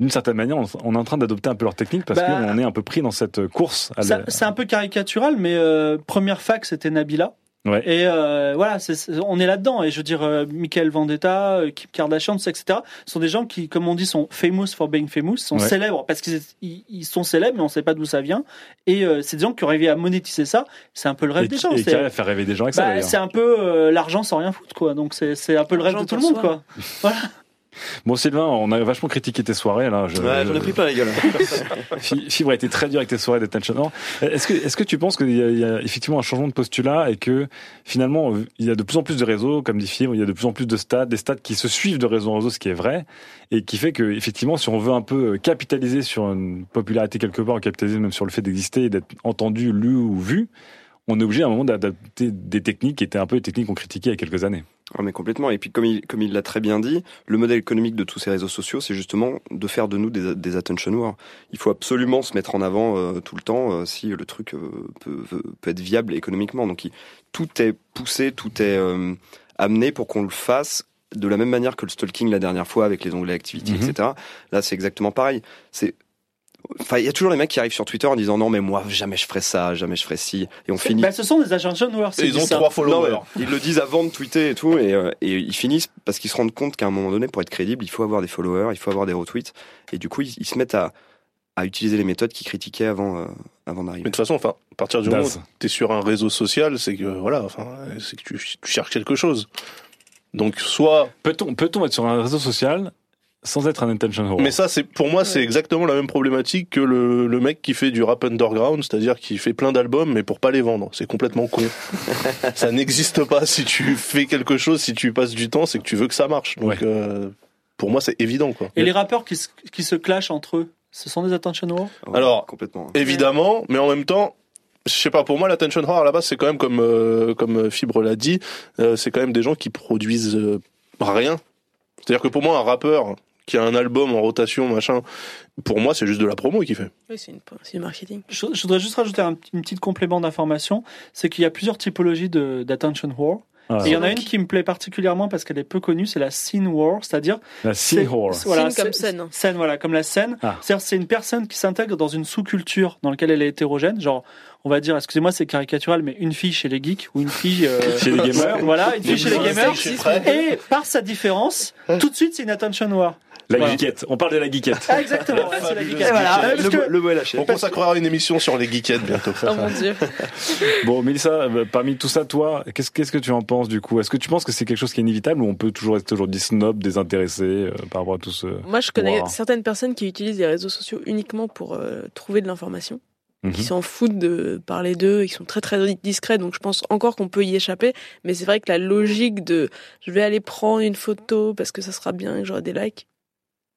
d'une certaine manière, on, est en train d'adopter un peu leur technique parce Bah, qu'on est un peu pris dans cette course. À Ça- la- C'est un peu caricatural, mais euh, première fac, c'était Nabila. Ouais. Et euh, voilà, c'est- c'est- on est là-dedans. Et je veux dire, euh, Michael Vendetta, euh, Kim Kardashian, ça, etc., sont des gens qui, comme on dit, sont famous for being famous, sont Ouais. célèbres parce qu'ils ils- ils sont célèbres, mais on ne sait pas d'où ça vient. Et euh, c'est des gens qui ont réussi à monétiser ça. C'est un peu le rêve et, des gens. et qui faire rêver des gens avec ça, bah, d'ailleurs. c'est un peu euh, l'argent sans rien foutre, quoi. Donc c'est c'est un peu le rêve de tout le monde, soi. quoi. Bon, Sylvain, on a vachement critiqué tes soirées, là. Je- Ouais, j'en ai pris plein la gueule. Fi- Fibre a été très dur avec tes soirées d'attention. Est-ce que, est-ce que tu penses qu'il y, a- il y a effectivement un changement de postulat et que finalement il y a de plus en plus de réseaux, comme dit Fibre, il y a de plus en plus de stades, des stades qui se suivent de réseau en réseau, ce qui est vrai, et qui fait que effectivement, si on veut un peu capitaliser sur une popularité quelque part, capitaliser même sur le fait d'exister et d'être entendu, lu ou vu, on est obligé à un moment d'adapter des techniques qui étaient un peu les techniques qu'on critiquait il y a quelques années. Ah, mais complètement. Et puis, comme il, comme il l'a très bien dit, le modèle économique de tous ces réseaux sociaux, c'est justement de faire de nous des, des attention. Il faut absolument se mettre en avant euh, tout le temps euh, si le truc euh, peut, peut- être viable économiquement. Donc, il- tout est poussé, tout est amené pour qu'on le fasse de la même manière que le stalking la dernière fois avec les onglets activity, Mhm. etc. Là, c'est exactement pareil. C'est Enfin, il y a toujours les mecs qui arrivent sur Twitter en disant non mais moi jamais je ferai ça, jamais je ferai ci, et on finit. Bah, ce sont des. Et c'est ils ont ça. trois followers. mais ils le disent avant de tweeter et tout, et, euh, et ils finissent parce qu'ils se rendent compte qu'à un moment donné, pour être crédible, il faut avoir des followers, il faut avoir des retweets, et du coup, ils, ils se mettent à, à utiliser les méthodes qu'ils critiquaient avant, euh, avant Mais d'arriver. de toute façon, enfin, à partir du moment où tu es sur un réseau social, c'est que voilà, enfin, c'est que tu, tu cherches quelque chose. Donc soit Peut-on peut-on être sur un réseau social sans être un intention whore. Mais ça, c'est pour moi, c'est exactement la même problématique que le, le mec qui fait du rap underground, c'est-à-dire qui fait plein d'albums, mais pour pas les vendre. C'est complètement con. ça n'existe pas. Si tu fais quelque chose, si tu passes du temps, c'est que tu veux que ça marche. Donc, Ouais. euh, pour moi, c'est évident, quoi. Et les rappeurs qui se, qui se clashent entre eux, ce sont des attention Ouais, Alors, complètement. Évidemment, mais en même temps, je sais pas, pour moi, l'attention whore, à la base, c'est quand même comme, euh, comme Fibre l'a dit, euh, c'est quand même des gens qui produisent euh, rien. C'est-à-dire que pour moi, un rappeur qui a un album en rotation, machin, pour moi, c'est juste de la promo qu'il fait. Oui, c'est une, c'est du marketing. Je, je voudrais juste rajouter un, petit- une petite complément d'information, c'est qu'il y a plusieurs typologies de- d'attention whore. Ah, il y en a une qui me plaît particulièrement parce qu'elle est peu connue, c'est la scene whore, c'est-à-dire la c'est- scene. Voilà, Scene comme c'est- scène. Scène, voilà, comme la scène. Ah. C'est-à-dire c'est une personne qui s'intègre dans une sous-culture dans laquelle elle est hétérogène, genre on va dire, excusez-moi, c'est caricatural, mais une fille chez les geeks ou une fille euh, Chez les gamers. Voilà, une fille chez les gamers. Et par sa différence, tout de suite c'est une attention whore. La Voilà. geekette. On parle de la geekette. Ah, exactement, ouais, c'est la geekette. Et voilà, parce le, que- le mot est lâché. On consacrera une émission sur les geekettes bientôt. Oh mon dieu. Bon, Mélissa, euh, parmi tout ça, toi, qu'est-ce qu'est-ce que tu en penses du coup? Est-ce que tu penses que c'est quelque chose qui est inévitable ou on peut toujours rester aujourd'hui snob, désintéressé euh, par rapport à tout ce... Moi, je connais Wow. certaines personnes qui utilisent les réseaux sociaux uniquement pour euh, trouver de l'information. Mhm. qui s'en foutent de parler d'eux, ils sont très très discrets, donc je pense encore qu'on peut y échapper, mais c'est vrai que la logique de je vais aller prendre une photo parce que ça sera bien et que j'aurai des likes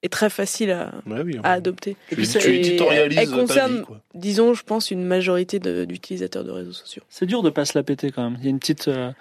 est très facile à, Ouais, oui, à adopter. Tu, puis c'est- tu éditorialises elle ta concerne- vie, quoi. Disons, je pense, une majorité d'utilisateurs de, réseaux sociaux. C'est dur de pas se la péter quand même. Il y a une petite euh,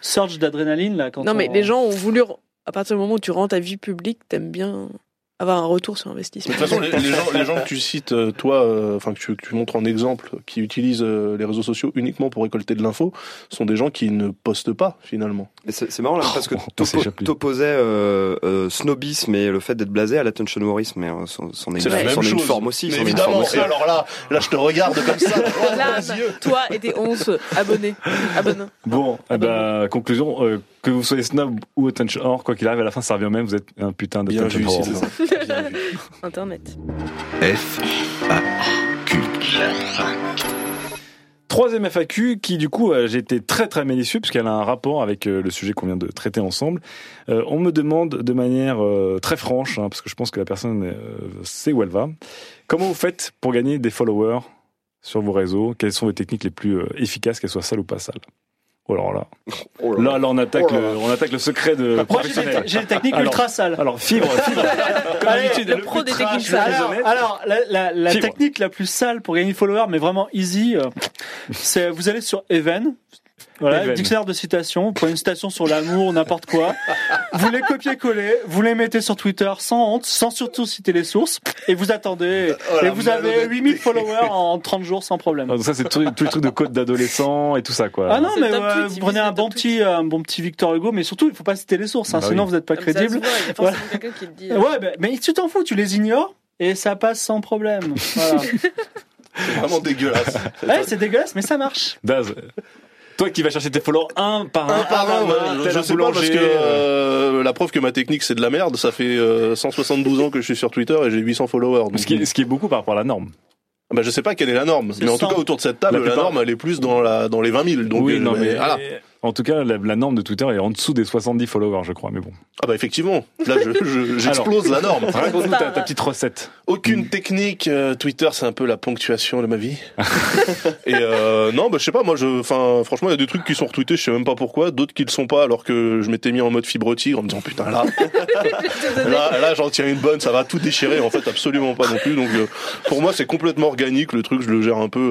surge d'adrénaline là quand non, mais les gens ont voulu, à partir du moment où tu rends ta vie publique, t'aimes bien avoir un retour sur De investissement. toute façon, les, les gens, les gens que tu cites, euh, toi, euh, enfin que, tu, que tu montres en exemple, qui utilisent euh, les réseaux sociaux uniquement pour récolter de l'info, sont des gens qui ne postent pas finalement. C'est marrant là parce que Oh, t'opposais euh, euh, snobisme et le fait d'être blasé à l'attention whorisme, mais euh, c'en c'en est, C'est la une- même une chose. forme aussi. Mais une forme évidemment. aussi. Et alors là, là, je te regarde comme ça, Là, toi et tes 11 abonnés. Abonnés. Bon, eh ben, conclusion, euh, que vous soyez snob ou attention or, quoi qu'il arrive, à la fin, ça revient au même, vous êtes un putain Bien d'attention vu, whore. Sylvain. Bien vu. Internet. F, A, Q. Troisième FAQ qui du coup euh, j'ai été très très malicieux puisqu'elle a un rapport avec euh, le sujet qu'on vient de traiter ensemble. Euh, on me demande de manière euh, très franche, hein, parce que je pense que la personne euh, sait où elle va, comment vous faites pour gagner des followers sur vos réseaux? Quelles sont les techniques les plus euh, efficaces, qu'elles soient sales ou pas sales? Oh alors là, Oh là là. là, on attaque, Oh là là. le, on attaque le secret de Moi j'ai des, professionnel. j'ai des techniques Alors- ultra sales. Alors fibre, fibre. Comme Allez, d'habitude, le pro des techniques le sales. Alors, la, la, la technique la plus sale pour gagner des followers, mais vraiment easy, euh, c'est vous allez sur Even. Voilà, Even. dictionnaire de citations, vous prenez une citation sur l'amour, n'importe quoi. Vous les copiez-coller, vous les mettez sur Twitter sans honte, sans surtout citer les sources, et vous attendez. Oh, et vous avez malhonnêteté. 8000 followers en 30 jours sans problème. Ah, donc ça c'est tout, tout le truc de code d'adolescent et tout ça quoi. Ah non, mais tweet, vous prenez un bon petit, un bon petit Victor Hugo, mais surtout il faut pas citer les sources, hein, Bah sinon oui. vous n'êtes pas Comme ça se crédible. voit, il y a forcément quelqu'un qui le dit. Ouais, mais, mais tu t'en fous, tu les ignores et ça passe sans problème. Voilà. C'est vraiment dégueulasse. ouais, c'est dégueulasse, mais ça marche. Daz, toi qui vas chercher tes followers un par un, Un par un, main, ouais, tel je un sais pas parce que euh, euh, la preuve que ma technique c'est de la merde, ça fait euh, 172 ans que je suis sur Twitter et j'ai 800 followers. Donc, ce, qui est, ce qui est beaucoup par rapport à la norme. bah, je sais pas quelle est la norme, mais en tout 100. cas autour de cette table, La norme elle est plus dans la dans les 20 000. Donc oui, euh, non mais voilà. En tout cas la, la norme de Twitter est en dessous des 70 followers, je crois. Mais bon, Ah bah effectivement, là je je- j'explose la norme. raconte-nous ta, ta petite recette. Aucune technique. euh, Twitter, c'est un peu la ponctuation de ma vie. et euh, non, bah je sais pas. Moi, je, enfin, franchement, il y a des trucs qui sont retweetés, je sais même pas pourquoi. D'autres qui le sont pas, alors que je m'étais mis en mode fibre tigre en me disant putain là, là, là, j'en tiens une bonne, ça va tout déchirer. En fait, absolument pas non plus. Donc, euh, pour moi, c'est complètement organique. Le truc, je le gère un peu.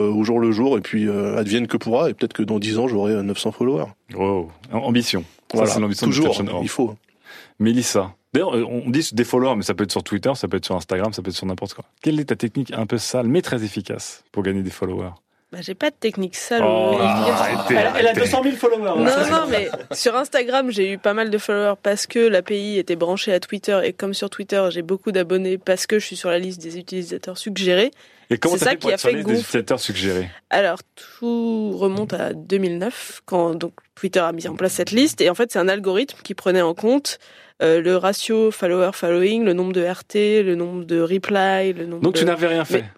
euh, au jour le jour et puis euh, advienne que pourra et peut-être que dans 10 ans j'aurai euh, 900 followers. Wow. Ambition. Ça, Voilà, c'est l'ambition de toujours, il faut. Mélissa. D'ailleurs, euh, on dit des followers, mais ça peut être sur Twitter, ça peut être sur Instagram, ça peut être sur n'importe quoi. Quelle est ta technique un peu sale, mais très efficace pour gagner des followers? Bah, j'ai pas de technique sale. Oh, ou- arrêtez, Elle, a arrêtez. 200 000 followers. Non, là. non, mais sur Instagram, j'ai eu pas mal de followers parce que l'API était branchée à Twitter et comme sur Twitter, j'ai beaucoup d'abonnés parce que je suis sur la liste des utilisateurs suggérés. Et comment ça ça fait pour qui a sur fait liste des utilisateurs suggérés? Alors, tout remonte à 2009 quand donc Twitter a mis en place cette liste et en fait, c'est un algorithme qui prenait en compte euh, le ratio follower-following, le nombre de RT, le nombre de reply, le nombre Donc de... tu n'avais rien fait. Mais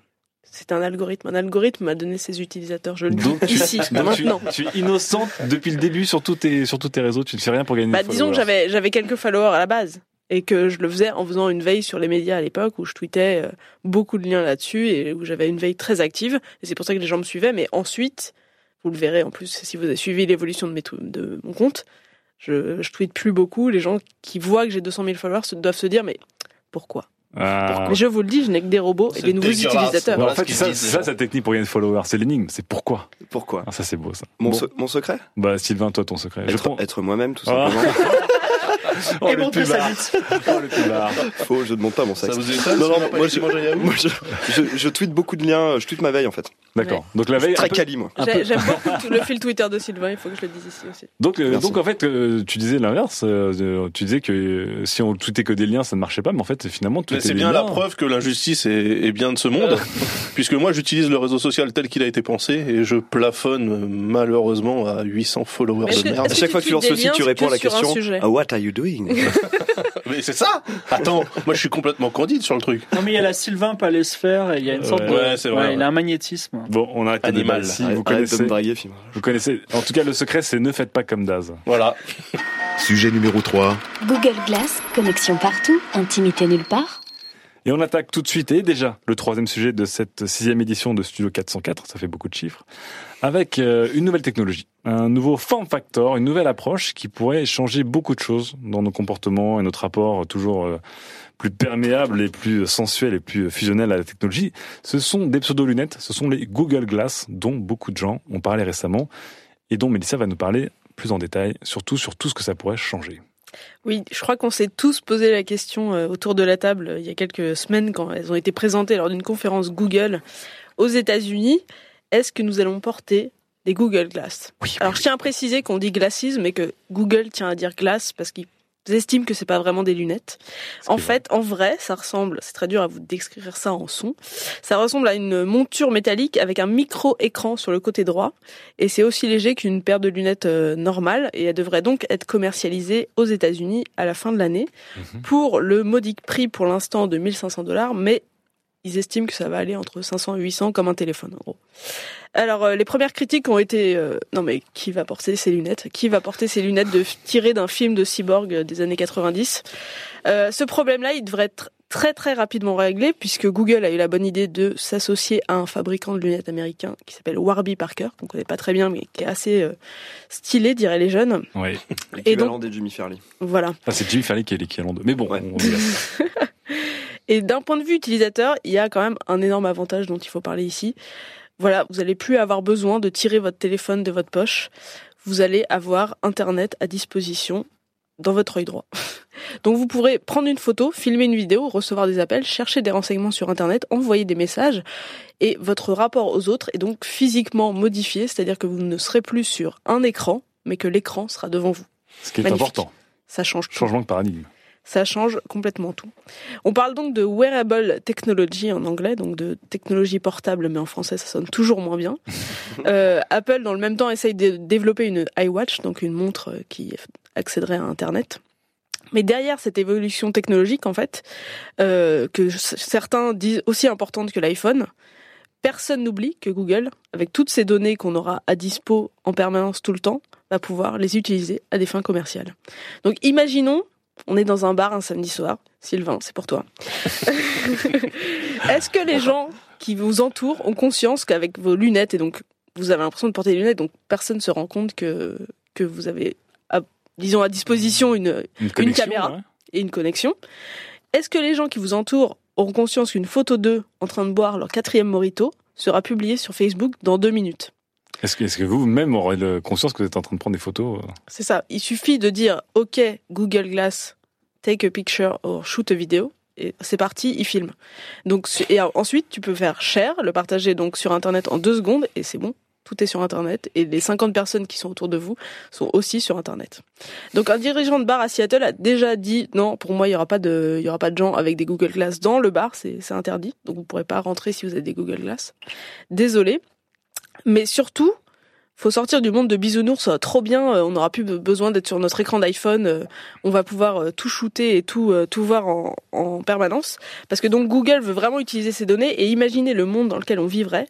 C'est un algorithme. Un algorithme m'a donné ses utilisateurs. Je le dis Donc ici, donc tu- maintenant. tu es innocente depuis le début sur tous tes, sur tous tes réseaux. Tu ne fais rien pour gagner Bah, des disons que j'avais quelques followers à la base et que je le faisais en faisant une veille sur les médias à l'époque où je tweetais euh, beaucoup de liens là-dessus et où j'avais une veille très active et c'est pour ça que les gens me suivaient mais ensuite vous le verrez en plus si vous avez suivi l'évolution de, mes de mon compte je, je tweete plus beaucoup les gens qui voient que j'ai 200 000 followers se- doivent se dire mais pourquoi, Ah. Mais je vous le dis je n'ai que des robots et des nouveaux utilisateurs Voilà en fait, ça, ça, sa technique pour gagner des followers, c'est l'énigme. C'est pourquoi? Pourquoi? Ah, Ça, c'est beau, ça. mon, Bon. se- mon secret? Bah, Sylvain, toi, ton secret. Être, prends- être moi-même, tout Ah. Oh, Et le montrer sa bite. Oh, le pubard. Faux, je demande pas mon Ça sexe. vous étonne Non, non, on n'a pas moi, je- Moi, je, je, je tweete beaucoup de liens, je tweete ma veille en fait. D'accord. Donc la veille. très un peu- quali, moi. j'aime beaucoup tout le fil Twitter de Sylvain il faut que je le dise ici aussi Donc, euh, donc en fait, euh, tu disais l'inverse. euh, tu disais que euh, si on tweetait que des liens, ça ne marchait pas. Mais en fait, finalement, tweeter c'est bien la preuve que l'injustice est, est bien de ce monde, puisque moi j'utilise le réseau social tel qu'il a été pensé et je plafonne malheureusement à 800 followers de merde. À chaque fois que tu lances le site, tu réponds à la question sujet Ah, What are you doing? Mais c'est ça Attends, moi je suis complètement candide sur le truc. Non, mais il y a la Sylvain Palais-Sphère et il y a une sorte Ouais, de. ouais, c'est vrai, Il a un magnétisme. Bon, on arrête le Animal. Arrête- Vous de connaissez. draguer. Vous connaissez. En tout cas, le secret, c'est ne faites pas comme Daz. Voilà. Sujet numéro 3. Google Glass, connexion partout, intimité nulle part. Et on attaque tout de suite, et déjà, le troisième sujet de cette sixième édition de Studio 404, ça fait beaucoup de chiffres, avec euh, une nouvelle technologie, un nouveau form factor, une nouvelle approche qui pourrait changer beaucoup de choses dans nos comportements et notre rapport toujours euh, plus perméable et plus sensuel et plus fusionnel à la technologie. Ce sont des pseudo-lunettes, ce sont les Google Glass, dont beaucoup de gens ont parlé récemment, et dont Mélissa va nous parler plus en détail, surtout sur tout ce que ça pourrait changer. Oui, je crois qu'on s'est tous posé la question euh, autour de la table il y a quelques semaines quand elles ont été présentées lors d'une conférence Google aux États-Unis. Est-ce que nous allons porter des Google Glass? Oui, Alors je tiens à préciser qu'on dit glasses, mais que Google tient à dire glace parce qu'ils estiment que c'est pas vraiment des lunettes. En fait, en vrai, ça ressemble, c'est très dur à vous décrire ça en son, ça ressemble à une monture métallique avec un micro-écran sur le côté droit, et c'est aussi léger qu'une paire de lunettes euh, normales, et elle devrait donc être commercialisée aux États-Unis à la fin de l'année, Mhm. pour le modique prix pour l'instant de 1500 dollars, mais ils estiment que ça va aller entre 500 et 800 comme un téléphone en gros. Alors euh, les premières critiques ont été euh, non mais qui va porter ces lunettes? Qui va porter ces lunettes de tirées d'un film de cyborg euh, des années 90 Euh, Ce problème-là, il devrait être très très rapidement réglé puisque Google a eu la bonne idée de s'associer à un fabricant de lunettes américain qui s'appelle Warby Parker qu'on connaît pas très bien mais qui est assez euh, stylé diraient les jeunes. Ouais. L'équivalent des Jimmy Fairley. Voilà. Enfin, c'est Jimmy Fairley qui est l'équivalent de. Mais bon, Ouais. on- Et d'un point de vue utilisateur, il y a quand même un énorme avantage dont il faut parler ici. Voilà, vous allez plus avoir besoin de tirer votre téléphone de votre poche. Vous allez avoir Internet à disposition dans votre œil droit. Donc vous pourrez prendre une photo, filmer une vidéo, recevoir des appels, chercher des renseignements sur Internet, envoyer des messages, et votre rapport aux autres est donc physiquement modifié, c'est-à-dire que vous ne serez plus sur un écran, mais que l'écran sera devant vous. ce qui est Magnifique. important. Ça change tout. Changement de paradigme. Ça change complètement tout. On parle donc de wearable technology en anglais, donc de technologie portable, mais en français ça sonne toujours moins bien. Euh, Apple, dans le même temps, essaye de développer une iWatch, donc une montre qui accéderait à Internet. Mais derrière cette évolution technologique, en fait, euh, que certains disent aussi importante que l'iPhone, personne n'oublie que Google, avec toutes ces données qu'on aura à dispo en permanence tout le temps, va pouvoir les utiliser à des fins commerciales. Donc imaginons, on est dans un bar un samedi soir, Sylvain, c'est pour toi. Est-ce que les gens qui vous entourent ont conscience qu'avec vos lunettes, et donc vous avez l'impression de porter des lunettes, donc personne ne se rend compte que, que vous avez, à- disons, à disposition une, caméra. ouais. et une connexion. Est-ce que les gens qui vous entourent auront conscience qu'une photo d'eux en train de boire leur quatrième morito sera publiée sur Facebook dans deux minutes? Est-ce que, vous-même aurez conscience que vous êtes en train de prendre des photos euh C'est ça. Il suffit de dire OK Google Glass, take a picture or shoot a video et c'est parti, il filme. Donc et ensuite tu peux faire share, le partager donc sur internet en deux secondes et c'est bon. Tout est sur Internet et les 50 personnes qui sont autour de vous sont aussi sur Internet. Donc un dirigeant de bar à Seattle a déjà dit non, pour moi il y aura pas de, aura pas de gens avec des Google Glass dans le bar, c'est interdit. Donc vous pourrez pas rentrer si vous avez des Google Glass. Désolé, mais surtout faut sortir du monde de bisounours, ça va trop bien, euh, on n'aura plus be- besoin d'être sur notre écran d'iPhone, euh, on va pouvoir euh, tout shooter et tout euh, tout voir en, en permanence parce que donc Google veut vraiment utiliser ces données et imaginer le monde dans lequel on vivrait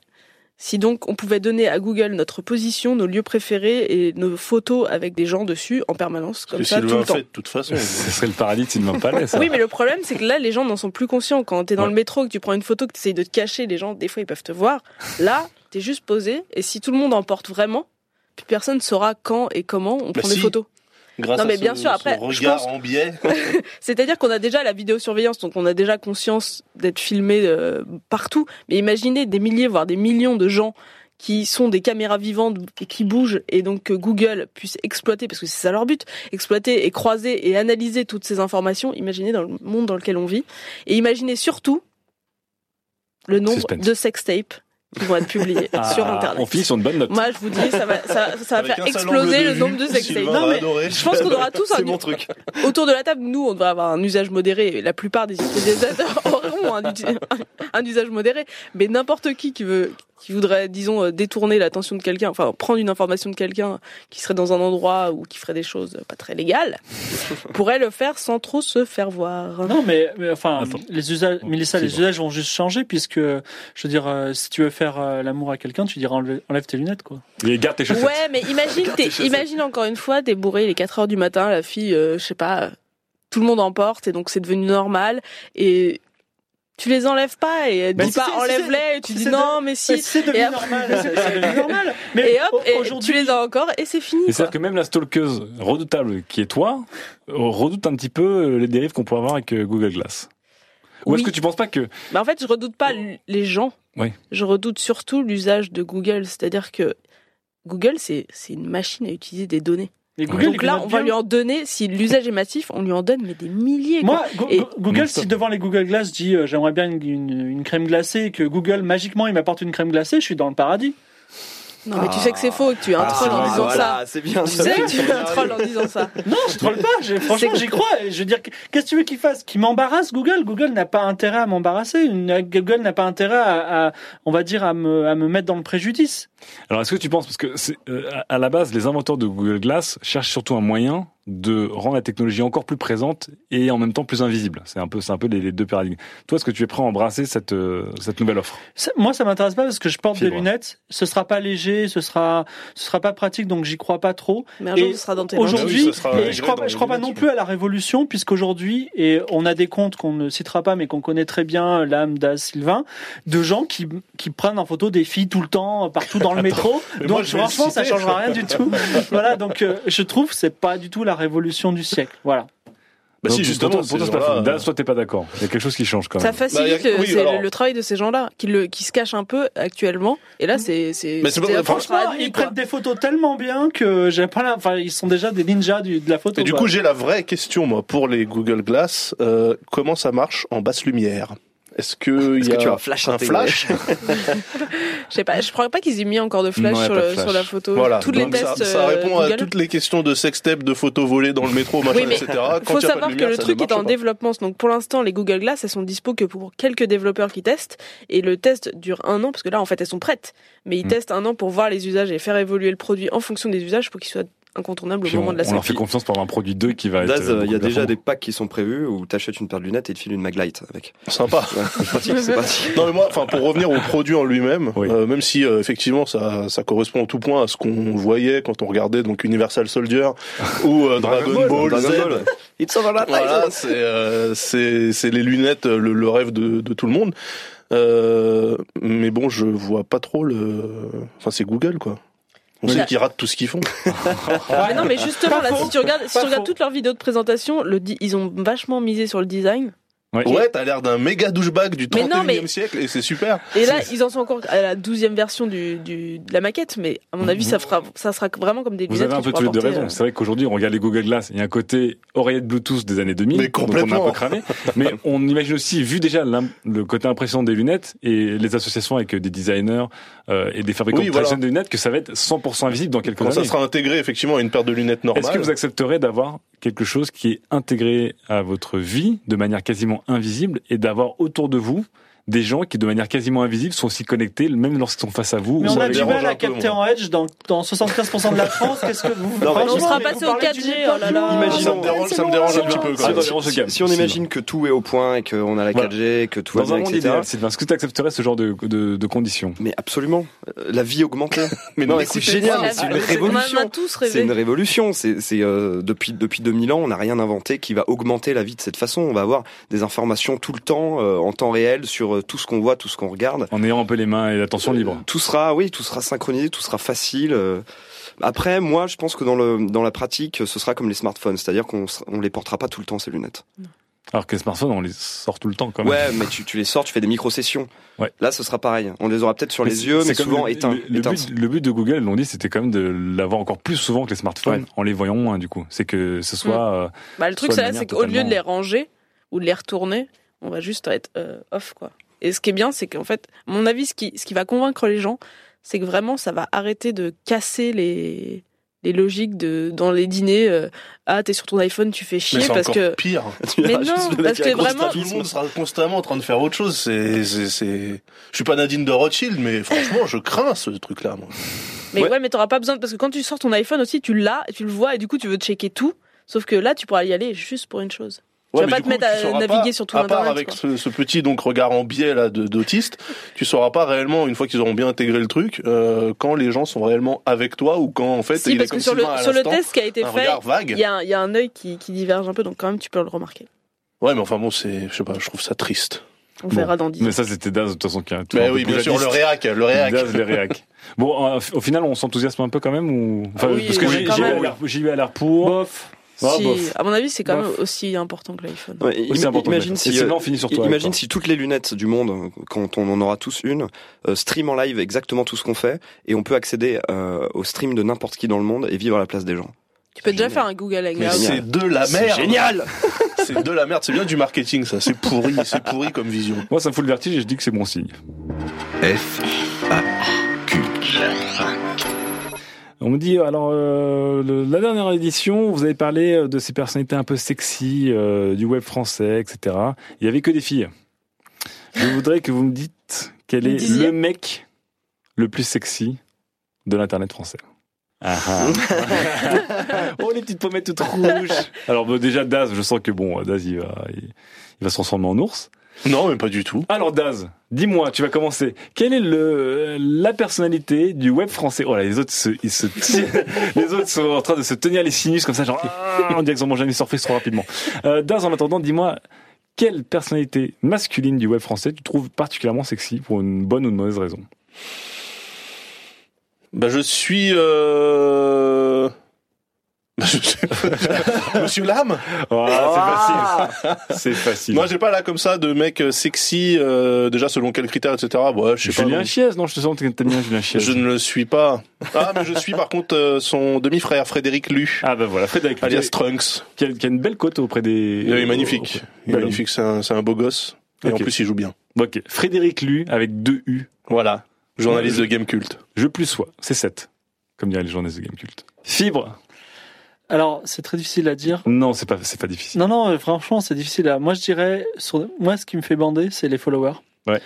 si donc on pouvait donner à Google notre position, nos lieux préférés et nos photos avec des gens dessus en permanence comme ça tout le temps. fait de toute façon. Ce serait le paradis de Sylvain Palais, ça. Oui, mais le problème, c'est que là, les gens n'en sont plus conscients. Quand t'es dans Ouais. le métro, que tu prends une photo, que tu essayes de te cacher, les gens, des fois, ils peuvent te voir. Là, t'es juste posé. Et si tout le monde en porte vraiment, plus personne saura quand et comment on Bah prend si. des photos. Grâce Non, mais à ce- bien sûr, après, je pense- en biais. C'est-à-dire qu'on a déjà la vidéosurveillance, donc on a déjà conscience d'être filmé euh, partout. Mais imaginez des milliers, voire des millions de gens qui sont des caméras vivantes et qui bougent, et donc que Google puisse exploiter, parce que c'est ça leur but, exploiter et croiser et analyser toutes ces informations. Imaginez dans le monde dans lequel on vit. Et imaginez surtout le nombre Suspense. de sextapes qui vont être publiés Ah, sur Internet. On finit sur une bonne note. Moi, je vous dis, ça va, ça, ça va faire exploser le vue, nombre de sextapes. Sylvain Non, mais adorer. je pense qu'on aura tous un, mon truc. Autour de la table, nous, on devrait avoir un usage modéré. et La plupart des utilisateurs auront un, un usage modéré. Mais n'importe qui qui veut, qui voudrait, disons, euh, détourner l'attention de quelqu'un, enfin prendre une information de quelqu'un qui serait dans un endroit ou qui ferait des choses pas très légales, pourrait le faire sans trop se faire voir. Non, mais, mais enfin, Attends. les usages, Mélissa, les bon. usages vont juste changer puisque, je veux dire, euh, si tu veux faire euh, l'amour à quelqu'un, tu diras enlève, enlève tes lunettes, quoi. Et garde tes chaussettes. Ouais, mais imagine, t'es- imagine encore une fois, t'es bourré, il est 4 heures du matin, la fille, euh, je sais pas, tout le monde en porte et donc c'est devenu normal et tu les enlèves pas et elle Bah, pas c'est- si enlève-les et tu dis c'est non mais si Mais c'est devenu Et après- normal. c'est c'est normal. Mais et hop et aujourd'hui, tu les as encore et c'est fini Et quoi. c'est-à-dire que même la stalkeuse redoutable qui est toi, euh, redoute un petit peu euh, les dérives qu'on pourrait avoir avec euh, Google Glass. Ou Oui. est-ce que tu penses pas que Mais en fait je redoute pas l- les gens Oui. je redoute surtout l'usage de Google c'est-à-dire que Google c'est c'est une machine à utiliser des données Google, donc là on va bien. lui en donner si l'usage est massif on lui en donne mais des milliers. Moi, Go- Et- Go- Google, si devant les Google Glass dit euh, j'aimerais bien une, une- une crème glacée et que Google magiquement il m'apporte une crème glacée, je suis dans le paradis. Non mais tu sais que c'est faux que tu es un Ah, troll en disant ça C'est bien. tu sais que tu es un troll en disant ça Non, je troll pas. j'ai- Franchement, j'y crois. Et Je veux dire, qu'est-ce que tu veux qu'il fasse? Qu'il m'embarrasse Google? Google n'a pas intérêt à m'embarrasser. Une- Google n'a pas intérêt à, à- on va dire, à me, à me mettre dans le préjudice. Alors, est-ce que tu penses, parce que c'est, euh, à la base, les inventeurs de Google Glass cherchent surtout un moyen de rendre la technologie encore plus présente et en même temps plus invisible. C'est un peu, c'est un peu les, les deux paradigmes. Toi, est-ce que tu es prêt à embrasser cette, euh, cette nouvelle offre? Ça- moi, ça m'intéresse pas parce que je porte des Fibre. lunettes. Ce sera pas léger, ce sera, ce sera pas pratique, donc j'y crois pas trop. mais un jour Et ce sera dans tes. Aujourd'hui, Ah oui, je crois, pas- je crois pas non plus à la révolution, puisqu'aujourd'hui, et on a des comptes qu'on ne citera pas, mais qu'on connaît très bien, l'âme d'A Sylvain, de gens qui, qui prennent en photo des filles tout le temps, partout dans le métro. Donc moi, franchement, ça changera rien du tout. voilà, donc euh, je trouve que c'est pas du tout la révolution du siècle. Voilà. Bah Donc, si, justement, pour toi, c'est pas toi, t'es pas d'accord. Il y a quelque chose qui change quand Ça même. facilite Bah, a- le- oui, c'est alors- le, le travail de ces gens-là qui, le, qui se cachent un peu actuellement. Et là, c'est c'est Mais c'est pas- c'est franchement, franchement Franchement, ils prennent des photos tellement bien que j'ai pas la, enfin, ils sont déjà des ninjas du- de la photo. Et du quoi. coup, j'ai la vraie question, moi, pour les Google Glass. Euh, comment ça marche en basse lumière? Est-ce que Est-ce il y que a tu as un flash un flash Je sais pas, je crois pas qu'ils aient mis encore de flash, Non, sur, pas de le- flash. sur la photo. Voilà. Les tests. ça, ça euh, répond à toutes les questions de sextape, de photos volées dans le métro, machin, Oui, mais etc. Il Quand faut il y a pas de savoir lumière, que le truc est en pas. développement. Donc pour l'instant, les Google Glass, elles sont dispo que pour quelques développeurs qui testent. Et le test dure un an, parce que là, en fait, elles sont prêtes. Mais ils Mm. testent un an pour voir les usages et faire évoluer le produit en fonction des usages pour qu'il soit incontournable au Puis moment on, de la on leur fait sortie. confiance pour avoir un produit 2 qui va être. Daz, euh, il y a déjà des packs qui sont prévus où t'achètes une paire de lunettes et te filent une Maglite avec. Sympa. Pratique, pratique. Non mais moi, enfin pour revenir au produit en lui-même, Oui. euh, même si euh, effectivement ça, ça correspond en tout point à ce qu'on voyait quand on regardait donc Universal Soldier ou euh, Dragon, Ball, Dragon Z. Ball. It's over that Voilà, c'est euh, c'est c'est les lunettes, le, le rêve de, de tout le monde. Euh, mais bon, je vois pas trop le. Enfin, c'est Google quoi. On sait qu'ils ratent tout ce qu'ils font. Mais non, mais justement, là, si tu regardes, si tu regardes toutes leurs vidéos de présentation, le ils ont vachement misé sur le design. Ouais. Ouais, t'as l'air d'un méga douchebag du Mais 31 non, e mais- siècle et c'est super. Et là, ils en sont encore à la douzième version du, du, de la maquette, mais à mon avis, ça, fera, ça sera vraiment comme des Vous lunettes avez un peu tous les deux pourras raison. porter, euh. C'est vrai qu'aujourd'hui, on regarde les Google Glass. Il y a un côté oreillette Bluetooth des années 2000. Mais donc on a un complètement. peu cramé. Mais on imagine aussi, vu déjà le côté impressionnant des lunettes et les associations avec des designers euh, et des fabricants Oui, de voilà. de lunettes, que ça va être 100% invisible dans quelques Quand ça années. sera intégré effectivement à une paire de lunettes normales. Est-ce que vous accepterez d'avoir quelque chose qui est intégré à votre vie de manière quasiment invisible et d'avoir autour de vous des gens qui, de manière quasiment invisible, sont aussi connectés, même lorsqu'ils sont face à vous Mais on a du mal à capter en Edge dans, dans 75% de la France. Qu'est-ce que vous Non, On sera passé au parlez 4G, d'une oh là là. ça me dérange, ça me dérange un petit peu. Ah, quand on se Si, calme. si on imagine que tout est au point et qu'on a la Voilà. 4G, que tout va Dans un bien, monde etc. est-ce que tu accepterais ce genre de, de, de conditions? Mais absolument, la vie augmentée. mais non, mais c'est génial, c'est une révolution. C'est une révolution. C'est c'est, euh, depuis depuis 2000 ans, on n'a rien inventé qui va augmenter la vie de cette façon. On va avoir des informations tout le temps, euh, en temps réel, sur euh, tout ce qu'on voit, tout ce qu'on regarde. En ayant un peu les mains et l'attention libre. Tout sera, oui, tout sera synchronisé, tout sera facile. euh. Après, moi, je pense que dans le dans la pratique, ce sera comme les smartphones, c'est-à-dire qu'on on les portera pas tout le temps ces lunettes. Alors que les smartphones, on les sort tout le temps quand même. Ouais, mais tu, tu les sors, tu fais des micro-sessions. Ouais. Là, ce sera pareil. On les aura peut-être sur Mais les yeux, mais souvent le, éteints. Le, but, le but de Google, l'ont dit, c'était quand même de l'avoir encore plus souvent que les smartphones, Ouais. en les voyant moins du coup. C'est que ce soit. euh, Bah, le truc, c'est là, manière c'est qu'au lieu de les ranger ou de les retourner, on va juste être euh, off, quoi. Et ce qui est bien, c'est qu'en fait, à mon avis, ce qui, ce qui va convaincre les gens, c'est que vraiment, ça va arrêter de casser les, les logiques de, dans les dîners. euh, ah, t'es sur ton iPhone, tu fais Mais chier c'est parce que. pire. Mais non, parce que vraiment- Tout le monde sera constamment en train de faire autre chose. C'est, c'est, c'est. Je suis pas Nadine de Rothschild, mais franchement, je crains ce truc-là, moi. Mais Ouais. ouais, mais t'auras pas besoin, parce que quand tu sors ton iPhone aussi, tu l'as, tu le vois, et du coup, tu veux checker tout. Sauf que là, tu pourras y aller juste pour une chose. Tu vas pas te coup, mettre à naviguer pas, sur tout À part avec ce, ce petit donc regard en biais là d'autiste, tu sauras pas réellement une fois qu'ils auront bien intégré le truc euh, quand les gens sont réellement avec toi ou quand en fait Si, il est parce que comme sur le, sur le test qui a été un fait, regard vague. il y, a un- il y a un œil qui, qui diverge un peu, donc quand même, tu peux le remarquer. Ouais, mais enfin bon, c'est, je sais pas, je trouve ça triste. On Bon. verra dans 10 ans. Mais ça, c'était Daz de toute façon qui a tout Mais oui, bien sûr, le réac, le réac. Daz, les réacs. Bon, euh, au final, on s'enthousiasme un peu quand même ou? Enfin, Ah oui, parce que oui, j'y vais à l'air- j'y vais à l'air pour. Bof. Ah, Si, bof. à mon avis, c'est quand Bof. même aussi important que l'iPhone. Ouais, Oui, c'est im- important. imagine si, euh, on finit sur toi. avec imagine toi. si toutes les lunettes du monde, quand on en aura tous une, euh, stream en live exactement tout ce qu'on fait, et on peut accéder euh, au stream de n'importe qui dans le monde et vivre à la place des gens. Tu peux déjà Génial. faire un Google Mais Hangout. c'est de la merde. Génial C'est de la merde. C'est bien du marketing, ça. C'est pourri, c'est pourri comme vision. Moi, ça me fout le vertige et je dis que c'est bon signe. F, A, Q. On me dit, alors, euh, le- la dernière édition, vous avez parlé euh, de ces personnalités un peu sexy euh, du web français, etc. Il y avait que des filles. Je voudrais que vous me dites quel est le mec le plus sexy de l'internet français. Ah ah. oh les petites pommettes toutes rouges. Alors déjà Daz, je sens que bon Daz il va il, il va se transformer en ours. Non, mais pas du tout. Alors Daz, dis-moi, tu vas commencer. Quelle est le la personnalité du web français? Oh là, les autres se, ils se les autres sont en train de se tenir les sinus comme ça, genre ah, on dirait qu'ils ont mangé une surprise trop rapidement. Euh, Daz, en attendant, dis-moi quelle personnalité masculine du web français tu trouves particulièrement sexy pour une bonne ou une mauvaise raison? Bah, je suis. Euh... Monsieur Lame Ah, c'est facile. C'est facile. Moi, j'ai pas là comme ça de mec euh, sexy, euh, déjà selon quels critères, etc. Ouais, je sais pas. Julien non. Chiez, non, je te sens que t'aimes bien Julien. Je ne le suis pas. Ah, mais je suis par contre euh, son demi-frère Frédéric Lu, Ah ben voilà, Frédéric, alias qui, Trunks. qui a- qui a une belle côte auprès des... Il est magnifique. Il est magnifique, c'est un, c'est un beau gosse. Et en plus, il joue bien. Ok, Frédéric Lu avec deux U. Voilà. Journaliste de Game Cult. Je plus sois, c'est 7. Comme diraient les journalistes de Game Cult. Fibre Alors, c'est très difficile à dire. Non, c'est pas, c'est pas difficile. Non, non, euh, franchement, c'est difficile à. Moi, je dirais. Sur... Moi, ce qui me fait bander, c'est les followers. Ouais.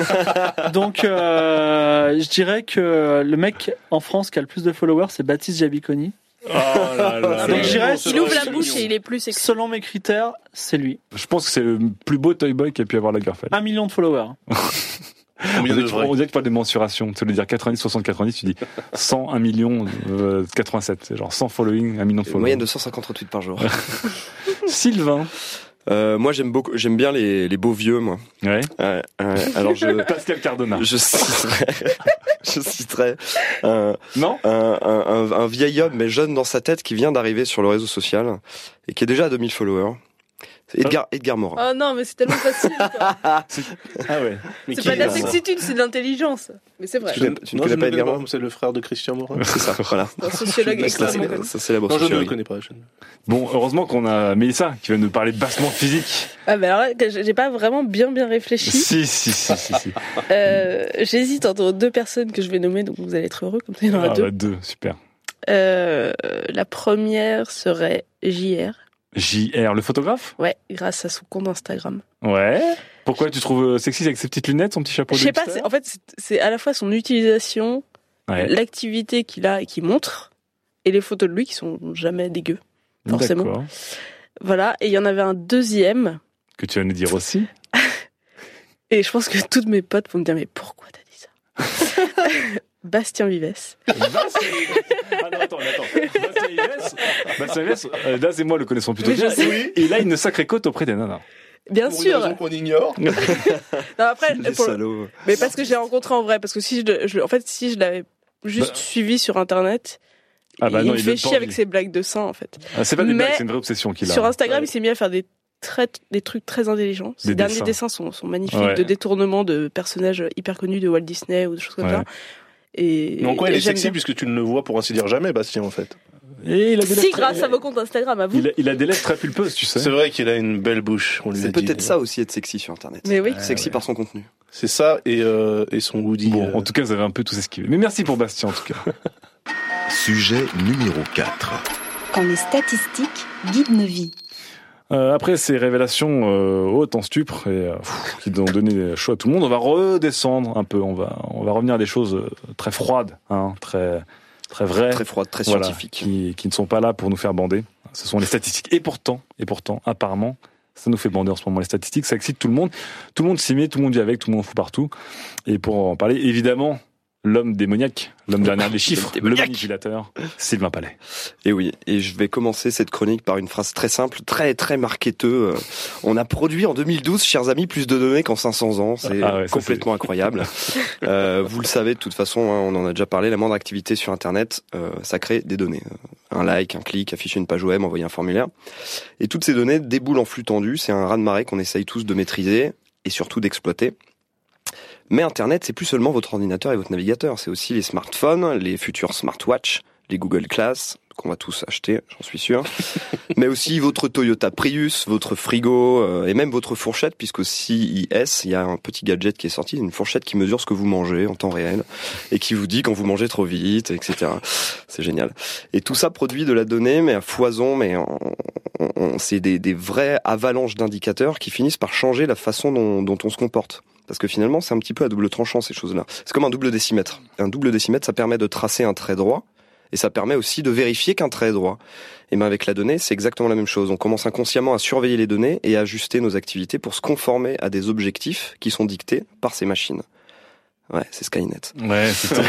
Donc, euh, je dirais que le mec en France qui a le plus de followers, c'est Baptiste Jabiconi. Oh là là Donc, j'irais- Il ouvre la bouche et il est plus sexy. Selon mes critères, c'est lui. Je pense que c'est le plus beau Toy Boy qu'a pu avoir Lagerfeld. Un million de followers. Combien on, dirait que tu, vrais on dirait que tu parles de mensuration. Tu veux dire 90, 60, 90, tu dis 100, 1 million, euh, 87. C'est genre 100 following, 1 million de Une followers. moyenne de 150 retweets par jour. Sylvain. Euh, moi, j'aime beaucoup, j'aime bien les, les beaux vieux, moi. Ouais. Ouais, ouais. alors je, Pascal Cardona. je citerai, je citerai un, Non? un, un, un- un vieil homme mais jeune dans sa tête qui vient d'arriver sur le réseau social et qui est déjà à 2000 followers. Edgar, Edgar Morin. Oh non, mais c'est tellement facile. quoi. Ah ouais. Mais c'est pas de la sexitude, c'est de l'intelligence. Mais c'est vrai. Tu ne- tu ne Non, connais pas Edgar Morin C'est le frère de Christian Morin. C'est ça, voilà. Un sociologue Ça, extrêmement connu. ça, c'est la Non, je ne le connais pas. Bon, heureusement qu'on a Mélissa qui va nous parler de bassement physique. Ah bah alors j'ai pas vraiment bien bien réfléchi. Si, si, si, si. si. Euh, J'hésite entre deux personnes que je vais nommer, donc vous allez être heureux, comme ça il y en aura Ah, deux. bah, deux, super. Euh, la première serait JR, JR, le photographe? Ouais, grâce à son compte Instagram. Ouais. Pourquoi tu trouves sexy avec ses petites lunettes, son petit chapeau Je sais pas, en fait c'est- à la fois son utilisation, Ouais. l'activité qu'il a et qu'il montre, et les photos de lui qui sont jamais dégueu. forcément. D'accord. Voilà, et il y en avait un deuxième, Que tu vas nous dire aussi. et je pense que toutes mes potes vont me dire mais pourquoi t'as dit ça? Bastien Vives. Bastien Ah non, attends, attends. Bastien Ives, Bastien Ives, euh, Daz et moi le connaissons plutôt Mais bien. Et il a une sacrée cote auprès des nanas. Bien Pour sûr. une qu'on ignore. Non, après, Les pour- salauds. Mais parce que je l'ai rencontré en vrai, parce que si je, en fait, si je l'avais juste Bah. suivi sur internet, Ah bah il non, me il fait chier avec ses blagues de seins, en fait. Ah, c'est pas des Mais blagues, c'est une vraie obsession qu'il a. Sur Instagram, Ouais. il s'est mis à faire des très, des trucs très intelligents. Ses Des derniers dessins. dessins, sont, sont magnifiques, Ouais. de détournement de personnages hyper connus de Walt Disney ou des choses comme Ouais. ça. Et, Mais en quoi il et est sexy bien. puisque tu ne le vois pour ainsi dire jamais, Bastien, en fait. Et il a des Si, grâce très- à vos comptes Instagram, à vous. il a, il a des lèvres très pulpeuses, tu sais. C'est vrai qu'il a une belle bouche. On lui a C'est peut-être ça aussi être sexy sur Internet. Mais oui. Sexy par son contenu. C'est ça et, euh, et son Woody. Bon, euh, en tout cas, vous avez un peu tous esquivé. Mais merci pour Bastien, en tout cas. Sujet numéro 4. Quand les statistiques guident nos vies. Euh, après ces révélations euh, hautes en stupre et euh, pff, qui ont donné chaud à tout le monde, on va redescendre un peu. On va, on va revenir à des choses euh, très froides, hein, très, très vraies, Très froide, très voilà, scientifique. qui, qui ne sont pas là pour nous faire bander. Ce sont les statistiques. Et pourtant, et pourtant, apparemment, ça nous fait bander en ce moment. Les statistiques, ça excite tout le monde. Tout le monde s'y met, tout le monde vit avec, tout le monde fout partout. Et pour en parler, évidemment, l'homme démoniaque, l'homme derrière les chiffres, le démoniaque. manipulateur, Sylvain Palais. Et oui, et je vais commencer cette chronique par une phrase très simple, très très marketeux. Euh, On a produit en 2012, chers amis, plus de données qu'en 500 ans. C'est Ah ouais, ça, complètement incroyable. Euh, vous le savez de toute façon, hein, on en a déjà parlé, la moindre activité sur Internet, euh, ça crée des données. Un like, un clic, afficher une page web, envoyer un formulaire. Et toutes ces données déboulent en flux tendu. C'est un raz-de-marée qu'on essaye tous de maîtriser et surtout d'exploiter. Mais Internet, c'est plus seulement votre ordinateur et votre navigateur, c'est aussi les smartphones, les futurs smartwatches, les Google Glass, qu'on va tous acheter, j'en suis sûr, mais aussi votre Toyota Prius, votre frigo euh, et même votre fourchette, puisqu'au CIS, il y a un petit gadget qui est sorti, une fourchette qui mesure ce que vous mangez en temps réel et qui vous dit quand vous mangez trop vite, etc. C'est génial. Et tout ça produit de la donnée, mais à foison, mais c'est des, des vraies avalanches d'indicateurs qui finissent par changer la façon dont, dont on se comporte. Parce que finalement, c'est un petit peu à double tranchant ces choses-là. C'est comme un double décimètre. Un double décimètre, ça permet de tracer un trait droit, et ça permet aussi de vérifier qu'un trait est droit. Et ben avec la donnée, c'est exactement la même chose. On commence inconsciemment à surveiller les données et à ajuster nos activités pour se conformer à des objectifs qui sont dictés par ces machines. Ouais, c'est Skynet. Ouais, c'est ça.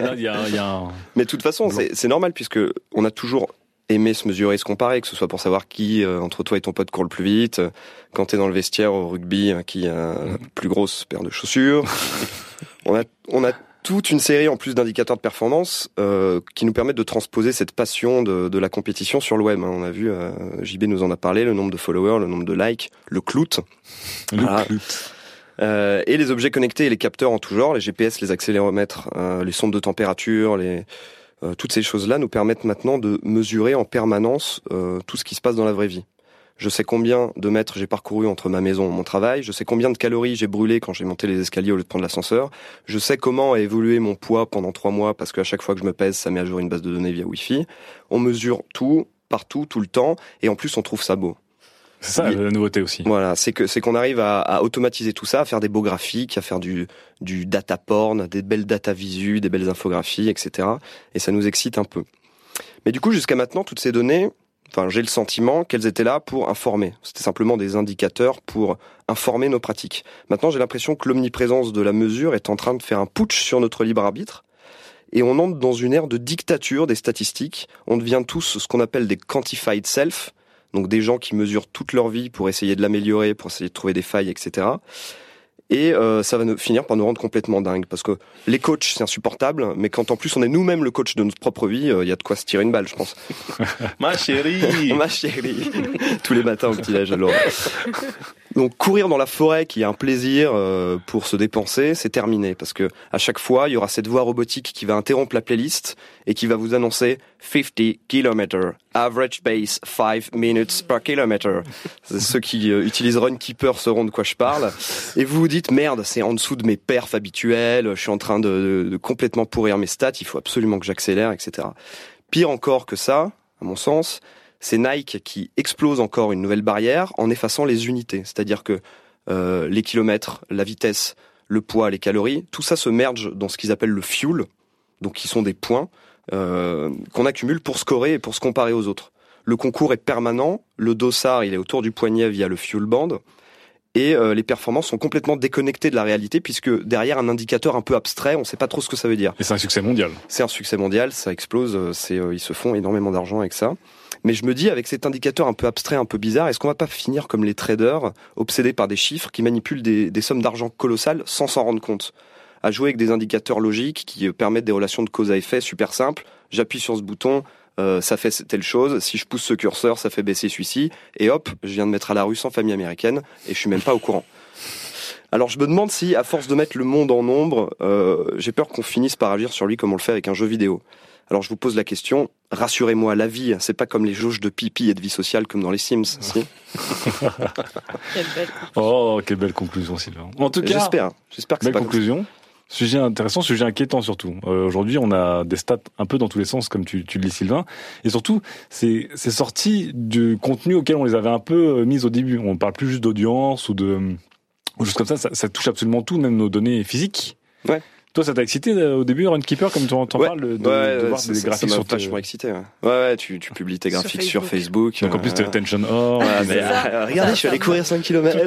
Il y a, il y a un... Mais de toute façon, c'est normal puisque on a toujours aimé se mesurer, se comparer, que ce soit pour savoir qui euh, entre toi et ton pote court le plus vite, euh, quand t'es dans le vestiaire au rugby, euh, qui a la plus grosse paire de chaussures. on a on a toute une série en plus d'indicateurs de performance euh, qui nous permettent de transposer cette passion de, de la compétition sur le web. hein. On a vu, euh, JB nous en a parlé, le nombre de followers, le nombre de likes, le clout. le Ah. clout. Euh, et les objets connectés et les capteurs en tout genre, les GPS, les accéléromètres, euh, les sondes de température, les, toutes ces choses-là nous permettent maintenant de mesurer en permanence euh, tout ce qui se passe dans la vraie vie. Je sais combien de mètres j'ai parcouru entre ma maison et mon travail. Je sais combien de calories j'ai brûlé quand j'ai monté les escaliers au lieu de prendre l'ascenseur. Je sais comment a évolué mon poids pendant trois mois parce qu'à chaque fois que je me pèse, ça met à jour une base de données via Wi-Fi. On mesure tout, partout, tout le temps, et en plus on trouve ça beau. C'est ça la nouveauté aussi. Voilà, c'est que c'est qu'on arrive à, à automatiser tout ça, à faire des beaux graphiques, à faire du du data porn, des belles data visu, des belles infographies, etc. Et ça nous excite un peu. Mais du coup, jusqu'à maintenant, toutes ces données, enfin, j'ai le sentiment qu'elles étaient là pour informer. C'était simplement des indicateurs pour informer nos pratiques. Maintenant, j'ai l'impression que l'omniprésence de la mesure est en train de faire un putsch sur notre libre arbitre. Et on entre dans une ère de dictature des statistiques. On devient tous ce qu'on appelle des quantified self, donc des gens qui mesurent toute leur vie pour essayer de l'améliorer, pour essayer de trouver des failles, etc. Et euh, ça va nous, finir par nous rendre complètement dingue parce que les coachs c'est insupportable, mais quand en plus on est nous-mêmes le coach de notre propre vie, euh, il y a de quoi se tirer une balle, je pense. Ma chérie Ma chérie, tous les matins au petit déj alors. Donc courir dans la forêt qui est un plaisir euh, pour se dépenser, c'est terminé parce que à chaque fois il y aura cette voix robotique qui va interrompre la playlist et qui va vous annoncer 50 km average pace 5 minutes per kilometer. Ceux qui euh, utilisent Runkeeper sauront de quoi je parle. Et vous vous dites merde, c'est en dessous de mes perfs habituels, je suis en train de, de complètement pourrir mes stats, il faut absolument que j'accélère, etc. Pire encore que ça, à mon sens, c'est Nike qui explose encore une nouvelle barrière en effaçant les unités. C'est-à-dire que euh, les kilomètres, la vitesse, le poids, les calories, tout ça se merge dans ce qu'ils appellent le fuel, donc qui sont des points euh, qu'on accumule pour scorer et pour se comparer aux autres. Le concours est permanent, le dossard il est autour du poignet via le fuel band, et euh, les performances sont complètement déconnectées de la réalité puisque derrière un indicateur un peu abstrait, on ne sait pas trop ce que ça veut dire. Et c'est un succès mondial. C'est un succès mondial, ça explose, euh, c'est euh, ils se font énormément d'argent avec ça. Mais je me dis avec cet indicateur un peu abstrait, un peu bizarre, est-ce qu'on va pas finir comme les traders obsédés par des chiffres qui manipulent des, des sommes d'argent colossales sans s'en rendre compte? À jouer avec des indicateurs logiques qui euh, permettent des relations de cause à effet super simples. J'appuie sur ce bouton, euh, ça fait telle chose. Si je pousse ce curseur, ça fait baisser celui-ci. Et hop, je viens de mettre à la rue sans famille américaine et je suis même pas au courant. Alors je me demande si, à force de mettre le monde en nombre, euh, j'ai peur qu'on finisse par agir sur lui comme on le fait avec un jeu vidéo. Alors je vous pose la question, rassurez-moi, la vie, c'est pas comme les jauges de pipi et de vie sociale comme dans les Sims, si Quelle belle. Oh, quelle belle conclusion, Sylvain. En tout cas, J'espère, j'espère que belle pas conclusion. Sujet intéressant, sujet inquiétant surtout. Euh, Aujourd'hui, on a des stats un peu dans tous les sens, comme tu, tu le dis, Sylvain. Et surtout, c'est sorti du contenu auquel on les avait un peu euh, mis au début. On parle plus juste d'audience ou de ou juste comme ça, ça. Ça touche absolument tout, même nos données physiques. Ouais. Toi, ça t'a excité euh, au début, Runkeeper, comme tu en Ouais. parles, de, Ouais, de ouais, voir des ça- graphiques ça sur tes- vachement excité. Ouais, ouais, ouais, tu, tu publies tes Sur graphiques sur Facebook. Facebook. Donc en plus, euh, t'as Attention Or. mais, ça. euh, regardez, je suis allé courir 5 km.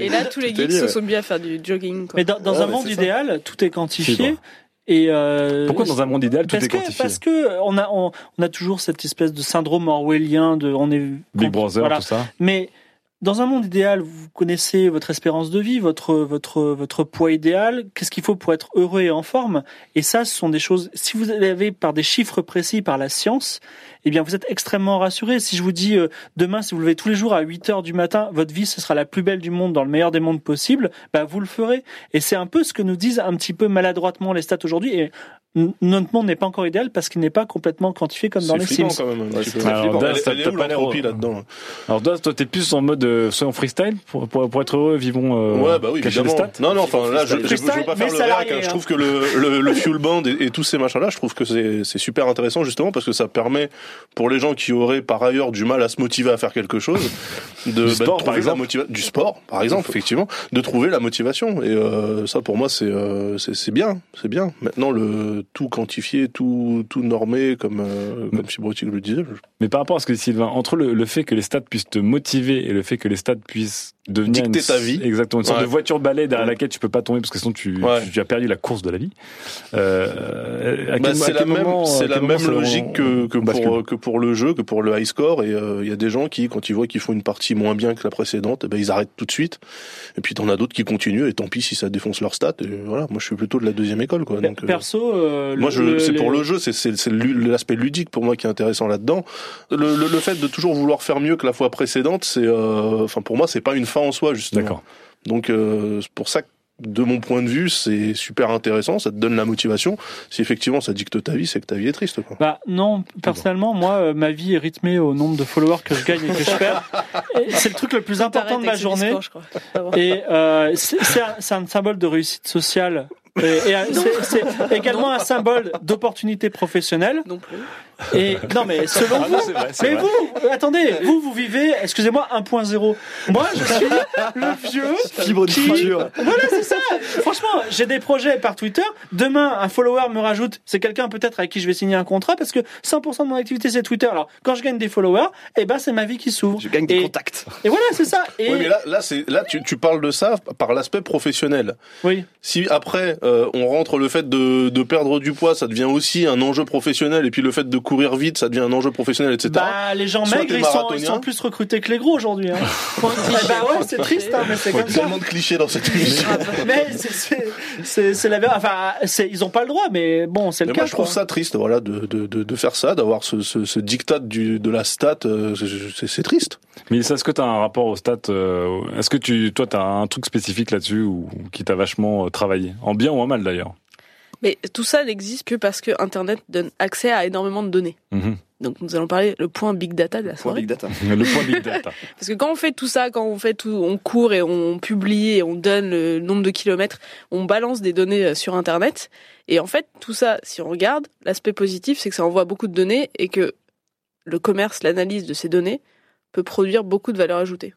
Et là, tous les geeks se sont mis à faire du jogging. Quoi. Mais dans, dans Ouais, un monde idéal, tout est quantifié. Et euh, Pourquoi dans un monde idéal, tout parce est que, quantifié Parce que on a on, on a toujours cette espèce de syndrome orwellien de on est Big Brother, voilà. tout ça. Mais dans un monde idéal, vous connaissez votre espérance de vie, votre votre votre poids idéal. Qu'est-ce qu'il faut pour être heureux et en forme? Et ça, ce sont des choses. Si vous l'avez par des chiffres précis, par la science, eh bien, vous êtes extrêmement rassuré. Si je vous dis euh, demain, si vous levez tous les jours à 8 heures du matin, votre vie ce sera la plus belle du monde dans le meilleur des mondes possible, bah vous le ferez. Et c'est un peu ce que nous disent un petit peu maladroitement les stats aujourd'hui. Et notre monde n'est pas encore idéal parce qu'il n'est pas complètement quantifié comme dans les Sims. quand même. Ouais, petit c'est Alors, Elle- t'as pas l'air là-dedans Alors, Daz, toi, t'es plus en mode euh, soyons freestyle pour, pour, pour être heureux, vivons euh, Ouais, bah oui, cacher les évidemment. stats. Non, non, enfin là, je, je, je veux pas faire le salarié, réac. hein. Je hein. trouve que le, le, le fuel band et, et tous ces machins-là, je trouve que c'est c'est super intéressant justement parce que ça permet pour les gens qui auraient par ailleurs du mal à se motiver à faire quelque chose, de, bah, de sport, trouver par la exemple. motiva- du sport, par exemple, effectivement, de trouver la motivation. Et euh, ça, pour moi, c'est euh, c'est c'est bien, c'est bien. Maintenant, le tout quantifié, tout tout normé, comme euh, comme Fibrotic le disait. Mais par rapport à ce que dit Sylvain, entre le, le fait que les stats puissent te motiver et le fait que les stats puissent devenir Dicter une- ta vie. exactement une sorte Ouais. de voiture balai derrière Ouais. laquelle tu peux pas tomber parce que sinon tu, Ouais. tu, tu as perdu la course de la vie. Euh, à Bah, c'est la même, c'est la même logique que, que pour que pour le jeu, que pour le high score. Et euh, il y a des gens qui, quand ils voient qu'ils font une partie moins bien que la précédente, eh ben ils arrêtent tout de suite. Et puis t'en as d'autres qui continuent. Et tant pis si ça défonce leur stats. Et voilà, moi je suis plutôt de la deuxième école, quoi. Donc, euh, Perso, euh, moi, je, c'est pour le jeu, c'est, c'est, c'est lu- l'aspect ludique pour moi qui est intéressant là-dedans. Le, le, le fait de toujours vouloir faire mieux que la fois précédente, c'est, euh, enfin pour moi, c'est pas une fin en soi justement. D'accord. Donc euh, c'est pour ça que de mon point de vue, c'est super intéressant, ça te donne la motivation. Si effectivement ça dicte ta vie, c'est que ta vie est triste. Quoi. Bah non, personnellement, moi, euh, ma vie est rythmée au nombre de followers que je gagne et que je perds. C'est le truc le plus important de ma journée. discours, je crois. Et euh, c'est c'est un, c'est un symbole de réussite sociale. Et, et, euh, c'est- également un symbole d'opportunité professionnelle. Non plus. Et non, mais selon Ah vous, non, c'est vrai, c'est mais vrai. vous, euh, attendez, vous, vous vivez, excusez-moi, 1.0. Moi, je suis le vieux. Fibre qui-. Voilà, c'est ça. Franchement, j'ai des projets par Twitter. Demain, un follower me rajoute. C'est quelqu'un peut-être avec qui je vais signer un contrat parce que 100% de mon activité c'est Twitter. Alors, quand je gagne des followers, eh ben, c'est ma vie qui s'ouvre. Je gagne des Et- contacts. Et voilà, c'est ça. Et Oui, mais là, là, c'est, là, tu, tu parles de ça par l'aspect professionnel. oui. Si après euh, on rentre le fait de, de perdre du poids, ça devient aussi un enjeu professionnel, et puis le fait de courir vite, ça devient un enjeu professionnel, etc. Bah, les gens Soit maigres, ils sont, ils sont plus recrutés que les gros aujourd'hui. Hein. Point cliché. bah ouais, c'est triste, hein, mais c'est Il y a comme ça. tellement de clichés dans cette émission. Mais c'est- c'est- c'est la vérité. Enfin, c'est- ils ont pas le droit, mais bon, c'est le Mais cas. moi, je trouve quoi. ça triste, voilà, de, de, de, de faire ça, d'avoir ce, ce, ce diktat du, de la stat, euh, c'est- triste. Mais est-ce que tu as un rapport au stats euh, Est-ce que tu, toi, tu as un truc spécifique là-dessus ou qui t'a vachement euh, travaillé? En bien ou en mal d'ailleurs Mais tout ça n'existe que parce que Internet donne accès à énormément de données. Mhm. Donc nous allons parler le point big data de la Point soirée. big data. Le point big data. Parce que quand on fait tout ça, quand on fait tout, on court et on publie et on donne le nombre de kilomètres, on balance des données euh, sur Internet. Et en fait, tout ça, si on regarde, l'aspect positif, c'est que ça envoie beaucoup de données et que le commerce, l'analyse de ces données peut produire beaucoup de valeur ajoutée.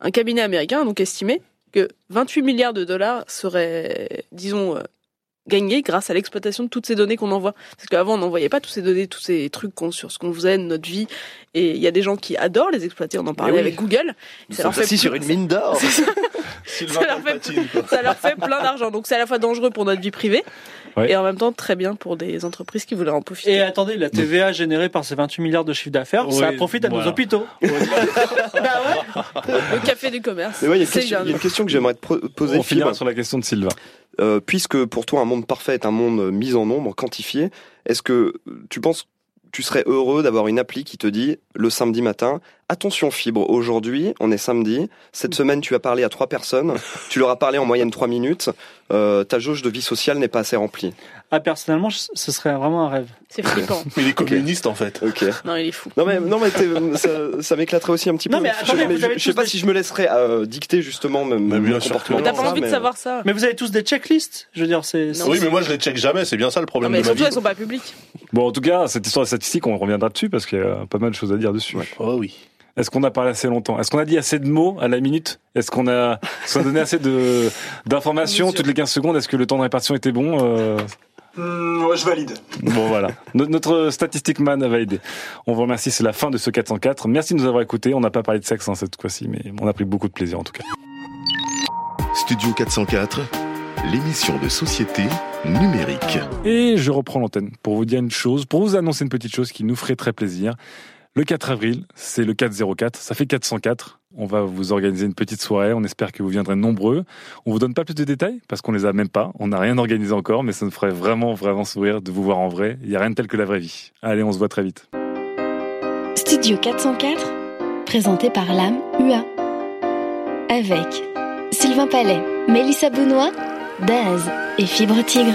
Un cabinet américain a donc estimé que 28 milliards de dollars seraient, disons, euh, gagnés grâce à l'exploitation de toutes ces données qu'on envoie. Parce qu'avant, on n'envoyait pas toutes ces données, tous ces trucs qu'on- sur ce qu'on faisait, notre vie. Et il y a des gens qui adorent les exploiter. On en parlait oui. avec Google. Ils Ça sont leur fait sur une mine d'or. Leur fait- ça leur fait plein d'argent. Donc c'est à la fois dangereux pour notre vie privée Ouais. et en même temps très bien pour des entreprises qui voulaient en profiter. Et attendez, la TVA générée par ces 28 milliards de chiffre d'affaires, ça profite à nos hôpitaux. bah ouais. Le café du commerce. Mais il y a une question, il y a bien. une question que j'aimerais te poser, On finira sur la question de Sylvain. Euh, puisque pour toi un monde parfait est un monde mis en nombre, quantifié, est-ce que tu penses que tu serais heureux d'avoir une appli qui te dit le samedi matin, attention fibre, aujourd'hui on est samedi, cette semaine tu as parlé à trois personnes, tu leur as parlé en moyenne trois minutes, euh, ta jauge de vie sociale n'est pas assez remplie. Ah, personnellement, ce serait vraiment un rêve. C'est flippant. Mais il est communiste, en fait. Ok. Non, il est fou. Non mais non mais ça, ça m'éclaterait aussi un petit Non, peu. mais attendez, je, vous avez je, je sais pas des- si je me laisserais euh, dicter justement mon, Mais mon bien sûr comportement. T'as pas envie de mais- savoir ça. Mais vous avez tous des checklists Je veux dire, c'est. Non, Oui, mais moi, je les check jamais, c'est bien ça le Non, problème mais de ma surtout, vie. elles sont pas publiques. Bon, en tout cas, cette histoire de statistique, on reviendra dessus parce qu'il y a pas mal de choses à dire dessus. Oh oui. Est-ce qu'on a parlé assez longtemps? Est-ce qu'on a dit assez de mots à la minute? Est-ce qu'on a, donné assez de d'informations toutes les 15 secondes? Est-ce que le temps de répartition était bon Euh, ouais, je valide. Bon voilà, No- notre statistique man a validé. On vous remercie, c'est la fin de ce 404. Merci de nous avoir écoutés. On n'a pas parlé de sexe hein, cette fois-ci, mais on a pris beaucoup de plaisir en tout cas. Studio 404, l'émission de société numérique. Et je reprends l'antenne pour vous dire une chose, pour vous annoncer une petite chose qui nous ferait très plaisir. Le 4 avril, c'est le 404, ça fait 404. On va vous organiser une petite soirée, on espère que vous viendrez nombreux. On vous donne pas plus de détails parce qu'on les a même pas, on n'a rien organisé encore, mais ça nous ferait vraiment, vraiment sourire de vous voir en vrai. Il y a rien de tel que la vraie vie. Allez, on se voit très vite. Studio 404, présenté par l'âme UA. Avec Sylvain Palais, Mélissa Benoît, Daz et Fibre Tigre.